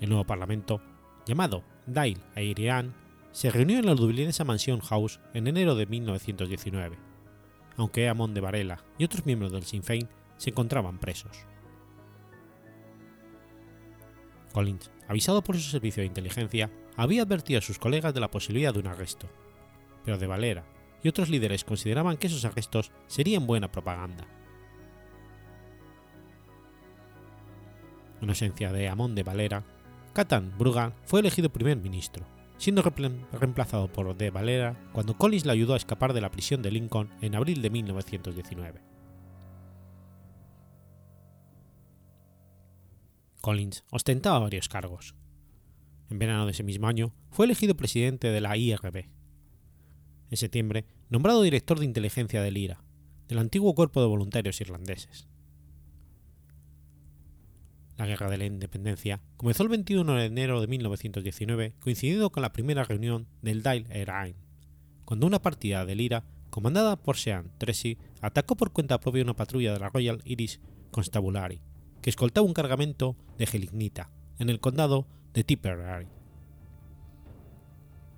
El nuevo Parlamento, llamado Dáil Éireann, se reunió en la dublinesa Mansion House en enero de 1919, aunque Amon de Varela y otros miembros del Sinn Féin se encontraban presos. Collins, avisado por su servicio de inteligencia, había advertido a sus colegas de la posibilidad de un arresto, pero de Valera y otros líderes consideraban que esos arrestos serían buena propaganda. En ausencia de Amon de Valera, Catan Bruga fue elegido primer ministro, siendo reemplazado por de Valera cuando Collins le ayudó a escapar de la prisión de Lincoln en abril de 1919. Collins ostentaba varios cargos. En verano de ese mismo año fue elegido presidente de la IRB. en septiembre, nombrado director de inteligencia del IRA, del antiguo cuerpo de voluntarios irlandeses. La Guerra de la Independencia comenzó el 21 de enero de 1919, coincidiendo con la primera reunión del Dáil Éireann, cuando una partida del IRA, comandada por Sean Tracy, atacó por cuenta propia una patrulla de la Royal Irish Constabulary, que escoltaba un cargamento de gelignita en el condado de Tipperary.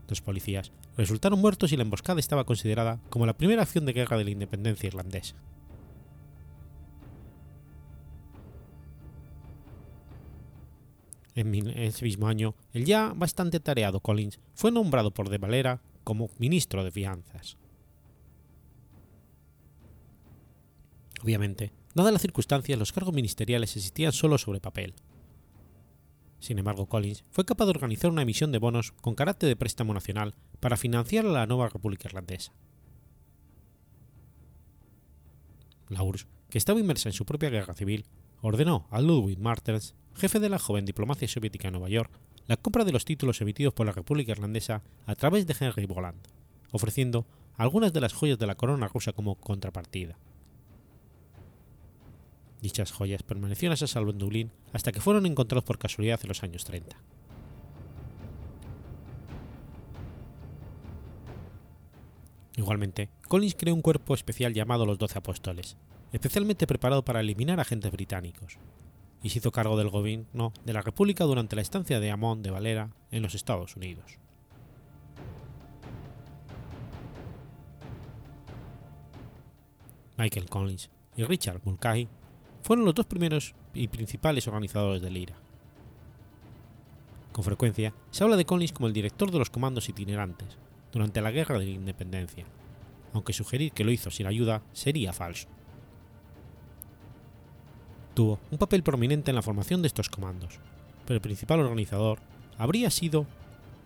Dos policías resultaron muertos y la emboscada estaba considerada como la primera acción de guerra de la independencia irlandesa. En ese mismo año, el ya bastante tareado Collins fue nombrado por De Valera como ministro de Fianzas. Obviamente, dadas las circunstancias, los cargos ministeriales existían solo sobre papel. Sin embargo, Collins fue capaz de organizar una emisión de bonos con carácter de préstamo nacional para financiar a la nueva República Irlandesa. La URSS, que estaba inmersa en su propia guerra civil, ordenó a Ludwig Martens jefe de la joven diplomacia soviética en Nueva York, la compra de los títulos emitidos por la República Irlandesa a través de Henry Boland, ofreciendo algunas de las joyas de la corona rusa como contrapartida. Dichas joyas permanecieron a salvo en Dublín hasta que fueron encontrados por casualidad en los años 30. Igualmente, Collins creó un cuerpo especial llamado los Doce Apóstoles, especialmente preparado para eliminar agentes británicos, y se hizo cargo del gobierno de la República durante la estancia de Amon de Valera en los Estados Unidos. Michael Collins y Richard Mulcahy fueron los dos primeros y principales organizadores del IRA. Con frecuencia se habla de Collins como el director de los comandos itinerantes durante la Guerra de la Independencia, aunque sugerir que lo hizo sin ayuda sería falso tuvo un papel prominente en la formación de estos comandos, pero el principal organizador habría sido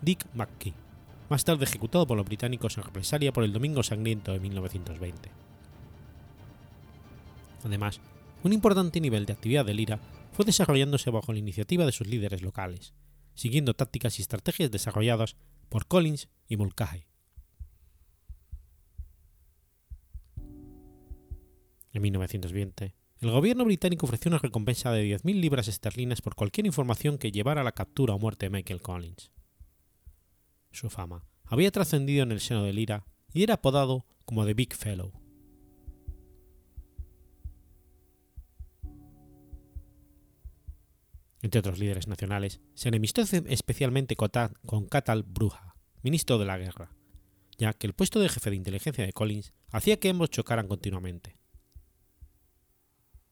Dick McKee, más tarde ejecutado por los británicos en represalia por el Domingo Sangriento de 1920. Además, un importante nivel de actividad del IRA fue desarrollándose bajo la iniciativa de sus líderes locales, siguiendo tácticas y estrategias desarrolladas por Collins y Mulcahy. En 1920, el gobierno británico ofreció una recompensa de 10.000 libras esterlinas por cualquier información que llevara a la captura o muerte de Michael Collins. Su fama había trascendido en el seno del IRA y era apodado como The Big Fellow. Entre otros líderes nacionales, se enemistó especialmente con Catal Bruja, ministro de la guerra, ya que el puesto de jefe de inteligencia de Collins hacía que ambos chocaran continuamente.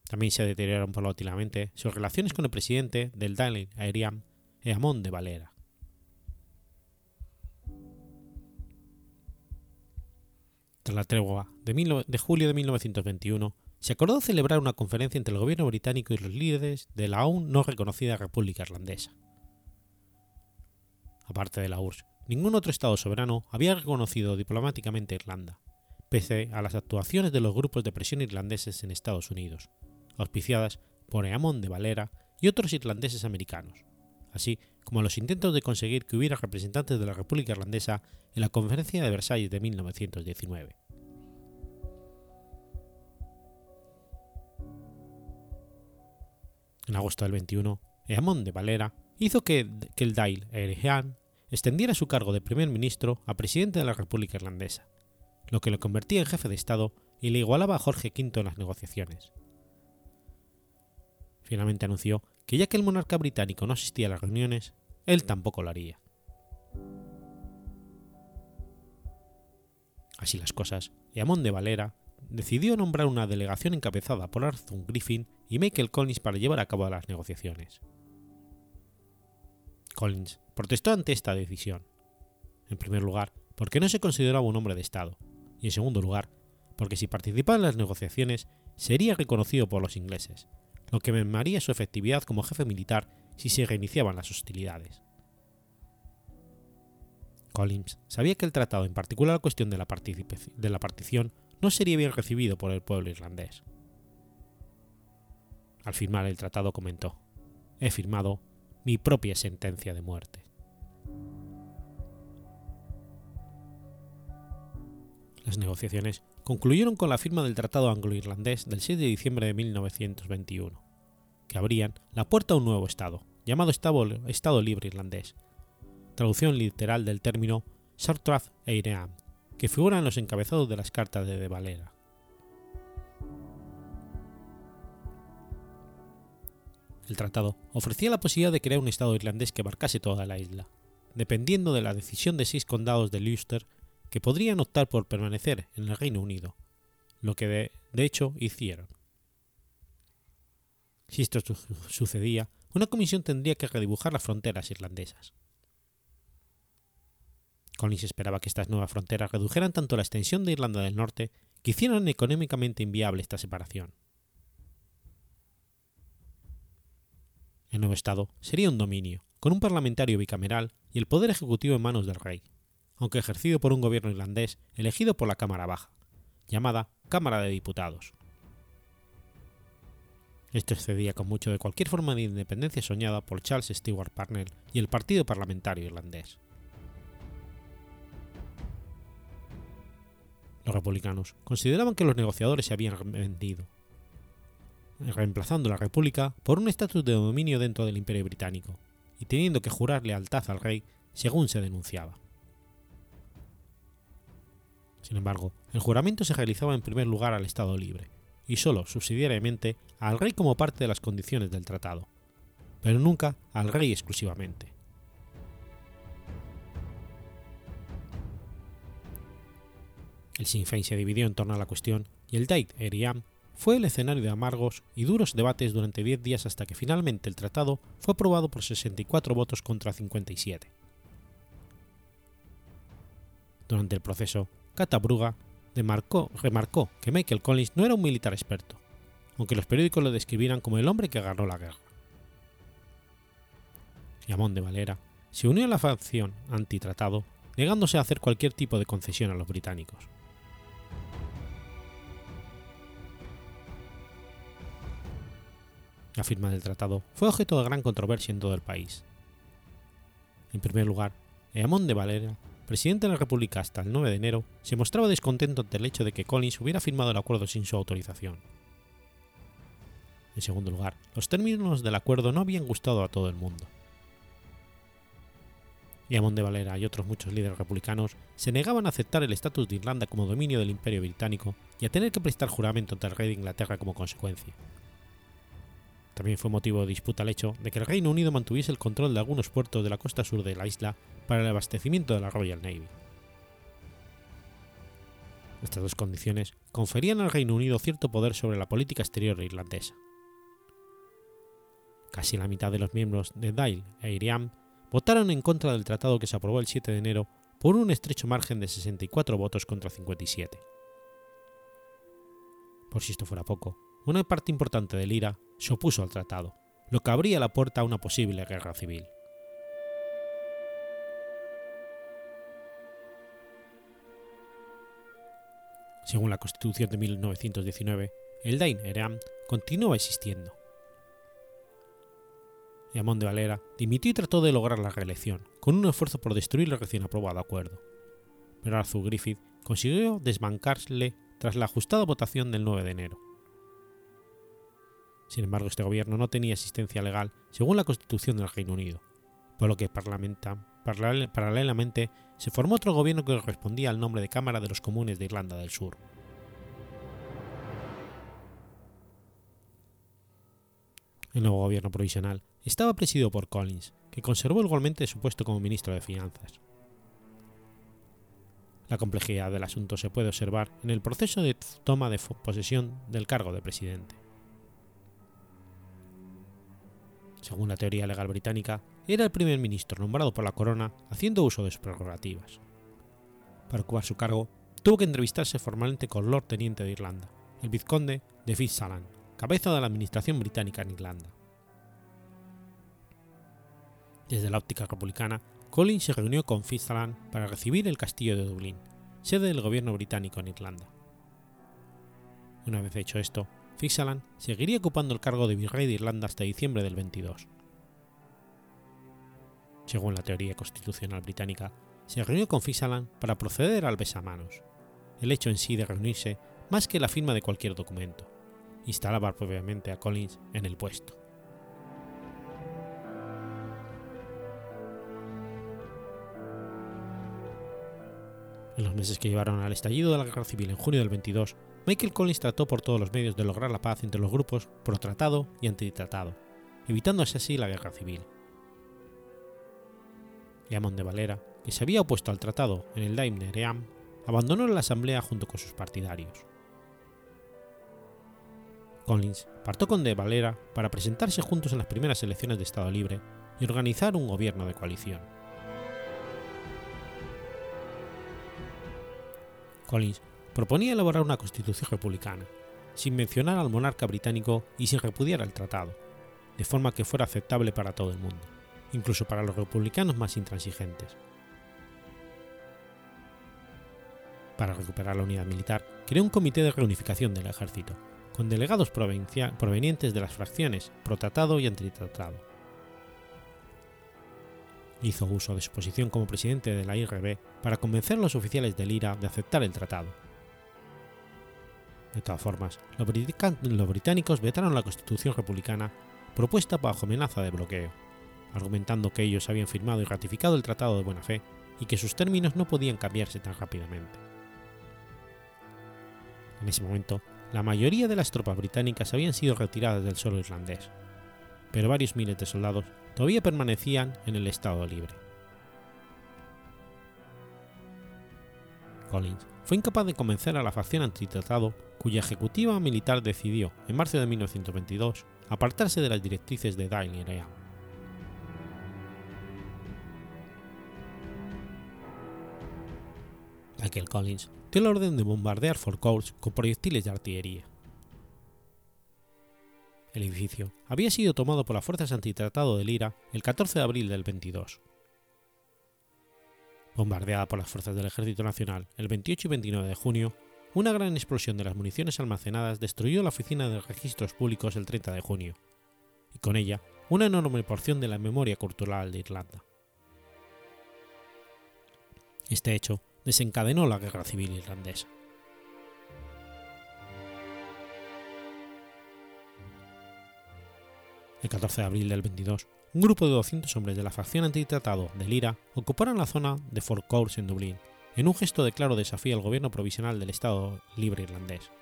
También se deterioraron paulatinamente sus relaciones con el presidente del Daily Aeriam, Eamon de Valera. Tras la tregua de, de, julio de 1921, se acordó celebrar una conferencia entre el gobierno británico y los líderes de la aún no reconocida República Irlandesa. Aparte de la URSS, ningún otro Estado soberano había reconocido diplomáticamente Irlanda, pese a las actuaciones de los grupos de presión irlandeses en Estados Unidos, auspiciadas por Eamon de Valera y otros irlandeses americanos, así como los intentos de conseguir que hubiera representantes de la República Irlandesa en la Conferencia de Versalles de 1919. En agosto del 21, Eamon de Valera hizo que, el Dáil Éireann extendiera su cargo de primer ministro a presidente de la República Irlandesa, lo que lo convertía en jefe de Estado y le igualaba a Jorge V en las negociaciones finalmente anunció que ya que el monarca británico no asistía a las reuniones, él tampoco lo haría. Así las cosas, Eamon de Valera decidió nombrar una delegación encabezada por Arthur Griffin y Michael Collins para llevar a cabo las negociaciones. Collins protestó ante esta decisión. En primer lugar, porque no se consideraba un hombre de Estado, y en segundo lugar, porque si participaba en las negociaciones sería reconocido por los ingleses, lo que mermaría su efectividad como jefe militar si se reiniciaban las hostilidades. Collins sabía que el tratado, en particular la cuestión de la, de la partición, no sería bien recibido por el pueblo irlandés. Al firmar el tratado comentó, he firmado mi propia sentencia de muerte. Las negociaciones concluyeron con la firma del Tratado Anglo-Irlandés del 6 de diciembre de 1921, abrían la puerta a un nuevo Estado, llamado Estado, Libre Irlandés, traducción literal del término Sartrath Eiream, que figura en los encabezados de las cartas de De Valera. El tratado ofrecía la posibilidad de crear un Estado irlandés que abarcase toda la isla, dependiendo de la decisión de seis condados de Ulster que podrían optar por permanecer en el Reino Unido, lo que de, hecho hicieron. Si esto sucedía, una comisión tendría que redibujar las fronteras irlandesas. Collins esperaba que estas nuevas fronteras redujeran tanto la extensión de Irlanda del Norte que hicieran económicamente inviable esta separación. El nuevo Estado sería un dominio, con un parlamentario bicameral y el poder ejecutivo en manos del rey, aunque ejercido por un gobierno irlandés elegido por la Cámara Baja, llamada Cámara de Diputados. Esto excedía con mucho de cualquier forma de independencia soñada por Charles Stewart Parnell y el Partido Parlamentario Irlandés. Los republicanos consideraban que los negociadores se habían vendido reemplazando la República por un estatus de dominio dentro del Imperio Británico, y teniendo que jurar lealtad al rey según se denunciaba. Sin embargo, el juramento se realizaba en primer lugar al Estado libre, y solo subsidiariamente al rey como parte de las condiciones del tratado, pero nunca al rey exclusivamente. El Sinn Féin se dividió en torno a la cuestión y el Dáil Éireann fue el escenario de amargos y duros debates durante 10 días hasta que finalmente el tratado fue aprobado por 64 votos contra 57. Durante el proceso, Catabruga remarcó que Michael Collins no era un militar experto, aunque los periódicos lo describieran como el hombre que agarró la guerra. Yamón de Valera se unió a la facción antitratado, negándose a hacer cualquier tipo de concesión a los británicos. La firma del tratado fue objeto de gran controversia en todo el país. En primer lugar, Eamón de Valera, presidente de la República hasta el 9 de enero, se mostraba descontento ante el hecho de que Collins hubiera firmado el acuerdo sin su autorización. En segundo lugar, los términos del acuerdo no habían gustado a todo el mundo. Eamón de Valera y otros muchos líderes republicanos se negaban a aceptar el estatus de Irlanda como dominio del Imperio Británico y a tener que prestar juramento ante el rey de Inglaterra como consecuencia. También fue motivo de disputa el hecho de que el Reino Unido mantuviese el control de algunos puertos de la costa sur de la isla para el abastecimiento de la Royal Navy. Estas dos condiciones conferían al Reino Unido cierto poder sobre la política exterior irlandesa. Casi la mitad de los miembros de Dáil e Iriam votaron en contra del tratado que se aprobó el 7 de enero por un estrecho margen de 64 votos contra 57. Por si esto fuera poco, una parte importante del IRA se opuso al tratado, lo que abría la puerta a una posible guerra civil. Según la Constitución de 1919, el Dain Eram continuó existiendo. Yamón de Valera dimitió y trató de lograr la reelección, con un esfuerzo por destruir el recién aprobado acuerdo. Pero Arthur Griffith consiguió desbancarle tras la ajustada votación del 9 de enero. Sin embargo, este gobierno no tenía existencia legal según la Constitución del Reino Unido, por lo que paralelamente se formó otro gobierno que correspondía al nombre de Cámara de los Comunes de Irlanda del Sur. El nuevo gobierno provisional estaba presidido por Collins, que conservó igualmente su puesto como ministro de Finanzas. La complejidad del asunto se puede observar en el proceso de toma de posesión del cargo de presidente. Según la teoría legal británica, era el primer ministro nombrado por la corona haciendo uso de sus prerrogativas. Para ocupar su cargo, tuvo que entrevistarse formalmente con Lord Teniente de Irlanda, el vizconde de Fitzalan, cabeza de la administración británica en Irlanda. Desde la óptica republicana, Collins se reunió con Fitzalan para recibir el castillo de Dublín, sede del gobierno británico en Irlanda. Una vez hecho esto, Fixalan seguiría ocupando el cargo de virrey de Irlanda hasta diciembre del 22. Según la teoría constitucional británica, se reunió con Fixalan para proceder al besamanos, el hecho en sí de reunirse más que la firma de cualquier documento. Instalaba propiamente a Collins en el puesto. En los meses que llevaron al estallido de la guerra civil en junio del 22, Michael Collins trató por todos los medios de lograr la paz entre los grupos pro-tratado y antitratado, evitándose así la guerra civil. Leamon de Valera, que se había opuesto al tratado en el Daimler Eam, abandonó la asamblea junto con sus partidarios. Collins partió con de Valera para presentarse juntos en las primeras elecciones de Estado Libre y organizar un gobierno de coalición. Collins proponía elaborar una constitución republicana, sin mencionar al monarca británico y sin repudiar el tratado, de forma que fuera aceptable para todo el mundo, incluso para los republicanos más intransigentes. Para recuperar la unidad militar, creó un comité de reunificación del ejército, con delegados provenientes de las fracciones protratado y antitratado. Hizo uso de su posición como presidente de la IRB para convencer a los oficiales del IRA de aceptar el tratado. De todas formas, los, británicos vetaron la constitución republicana propuesta bajo amenaza de bloqueo, argumentando que ellos habían firmado y ratificado el Tratado de Buena Fe y que sus términos no podían cambiarse tan rápidamente. En ese momento, la mayoría de las tropas británicas habían sido retiradas del suelo irlandés, pero varios miles de soldados todavía permanecían en el Estado libre. Collins fue incapaz de convencer a la facción antitratado cuya ejecutiva militar decidió, en marzo de 1922, apartarse de las directrices de Daily Michael Collins dio la orden de bombardear Fort Courts con proyectiles de artillería. El edificio había sido tomado por las fuerzas antitratado del IRA el 14 de abril del 22. Bombardeada por las fuerzas del Ejército Nacional el 28 y 29 de junio, una gran explosión de las municiones almacenadas destruyó la oficina de registros públicos el 30 de junio, y con ella una enorme porción de la memoria cultural de Irlanda. Este hecho desencadenó la guerra civil irlandesa. El 14 de abril del 22, un grupo de 200 hombres de la facción antitratado del IRA ocuparon la zona de Fort Courts en Dublín, en un gesto de claro desafío al gobierno provisional del Estado libre irlandés.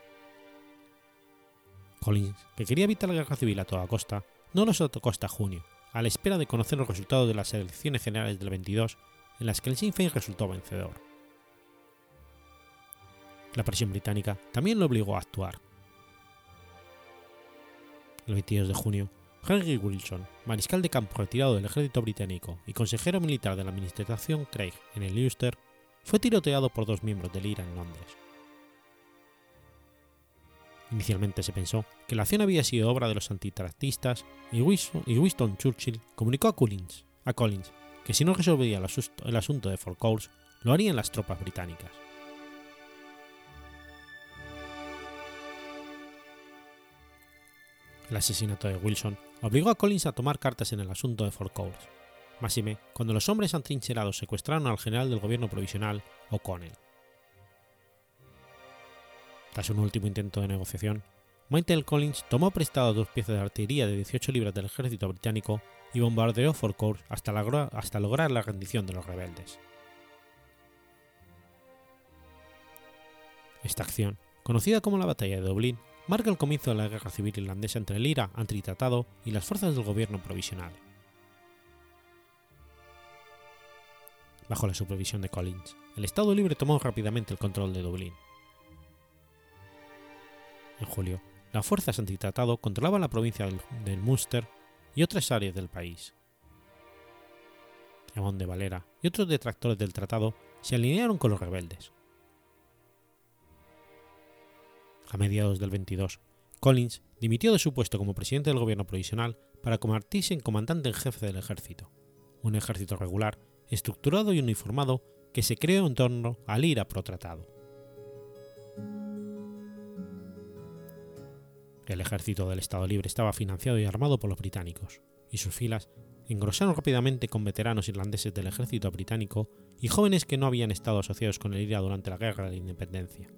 Collins, que quería evitar la guerra civil a toda costa, no los tocó hasta junio, a la espera de conocer los resultados de las elecciones generales del 22, en las que el Sinn Féin resultó vencedor. La presión británica también lo obligó a actuar. El 22 de junio, Henry Wilson, mariscal de campo retirado del ejército británico y consejero militar de la administración Craig en el Ulster, fue tiroteado por dos miembros del IRA en Londres. Inicialmente se pensó que la acción había sido obra de los antitractistas y Winston, Churchill comunicó a Collins, que si no resolvía el asunto de Fort Courts, lo harían las tropas británicas. El asesinato de Wilson obligó a Collins a tomar cartas en el asunto de Fort Courts, máxime cuando los hombres atrincherados secuestraron al general del gobierno provisional, O'Connell. Tras un último intento de negociación, Michael Collins tomó prestado dos piezas de artillería de 18 libras del ejército británico y bombardeó Fort Courts hasta, hasta lograr la rendición de los rebeldes. Esta acción, conocida como la Batalla de Dublín, marca el comienzo de la guerra civil irlandesa entre el IRA antitratado y las fuerzas del gobierno provisional. Bajo la supervisión de Collins, el Estado Libre tomó rápidamente el control de Dublín. En julio, las fuerzas antitratado controlaban la provincia del, Munster y otras áreas del país. Ramón de Valera y otros detractores del tratado se alinearon con los rebeldes, a mediados del 22, Collins dimitió de su puesto como presidente del gobierno provisional para convertirse en comandante en jefe del ejército, un ejército regular, estructurado y uniformado que se creó en torno al IRA protratado. El ejército del Estado Libre estaba financiado y armado por los británicos, y sus filas engrosaron rápidamente con veteranos irlandeses del ejército británico y jóvenes que no habían estado asociados con el IRA durante la Guerra de la Independencia.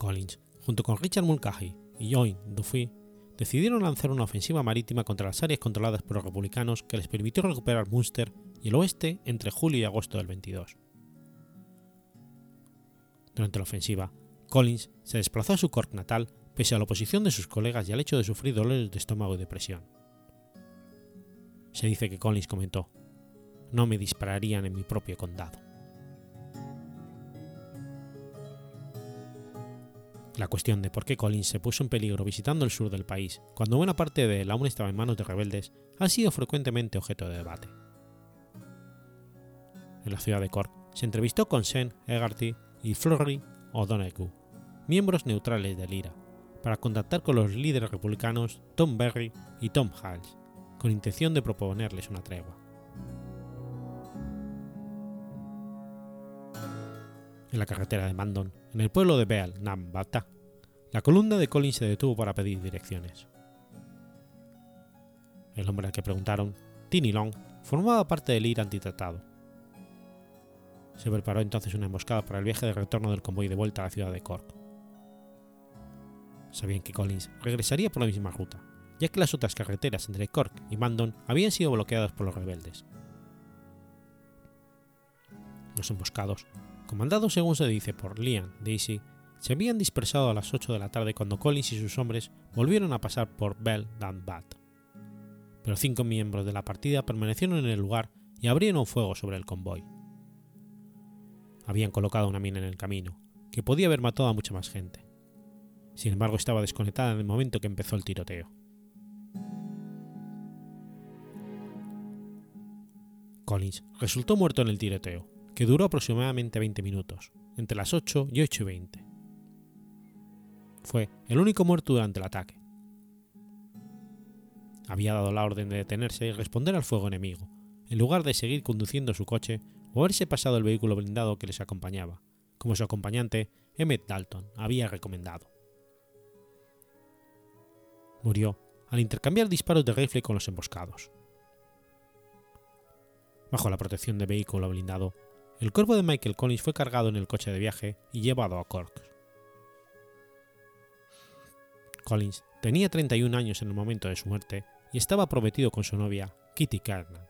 Collins, junto con Richard Mulcahy y John Duffy, decidieron lanzar una ofensiva marítima contra las áreas controladas por los republicanos que les permitió recuperar Munster y el oeste entre julio y agosto del 22. Durante la ofensiva, Collins se desplazó a su Cork natal pese a la oposición de sus colegas y al hecho de sufrir dolores de estómago y depresión. Se dice que Collins comentó, no me dispararían en mi propio condado. La cuestión de por qué Collins se puso en peligro visitando el sur del país, cuando buena parte de él aún estaba en manos de rebeldes, ha sido frecuentemente objeto de debate. En la ciudad de Cork se entrevistó con Sean Egarty y Flory O'Donoghue, miembros neutrales del IRA, para contactar con los líderes republicanos Tom Berry y Tom Hales, con intención de proponerles una tregua. En la carretera de Mandon, en el pueblo de Beal Nambata, la columna de Collins se detuvo para pedir direcciones. El hombre al que preguntaron, Tiny Long, formaba parte del IRA antitratado. Se preparó entonces una emboscada para el viaje de retorno del convoy de vuelta a la ciudad de Cork sabían que Collins regresaría por la misma ruta, ya que las otras carreteras entre Cork y Mandon habían sido bloqueadas por los rebeldes. Los emboscados, comandados según se dice por Liam Daisy, se habían dispersado a las 8 de la tarde cuando Collins y sus hombres volvieron a pasar por Bell Bat. Pero cinco miembros de la partida permanecieron en el lugar y abrieron fuego sobre el convoy. Habían colocado una mina en el camino, que podía haber matado a mucha más gente. Sin embargo, estaba desconectada en el momento que empezó el tiroteo. Collins resultó muerto en el tiroteo, que duró aproximadamente 20 minutos, entre las 8 y 8 y 20. Fue el único muerto durante el ataque. Había dado la orden de detenerse y responder al fuego enemigo, en lugar de seguir conduciendo su coche o haberse pasado el vehículo blindado que les acompañaba, como su acompañante Emmett Dalton había recomendado murió al intercambiar disparos de rifle con los emboscados. Bajo la protección de vehículo blindado, el cuerpo de Michael Collins fue cargado en el coche de viaje y llevado a Cork. Collins tenía 31 años en el momento de su muerte y estaba prometido con su novia, Kitty Kernan.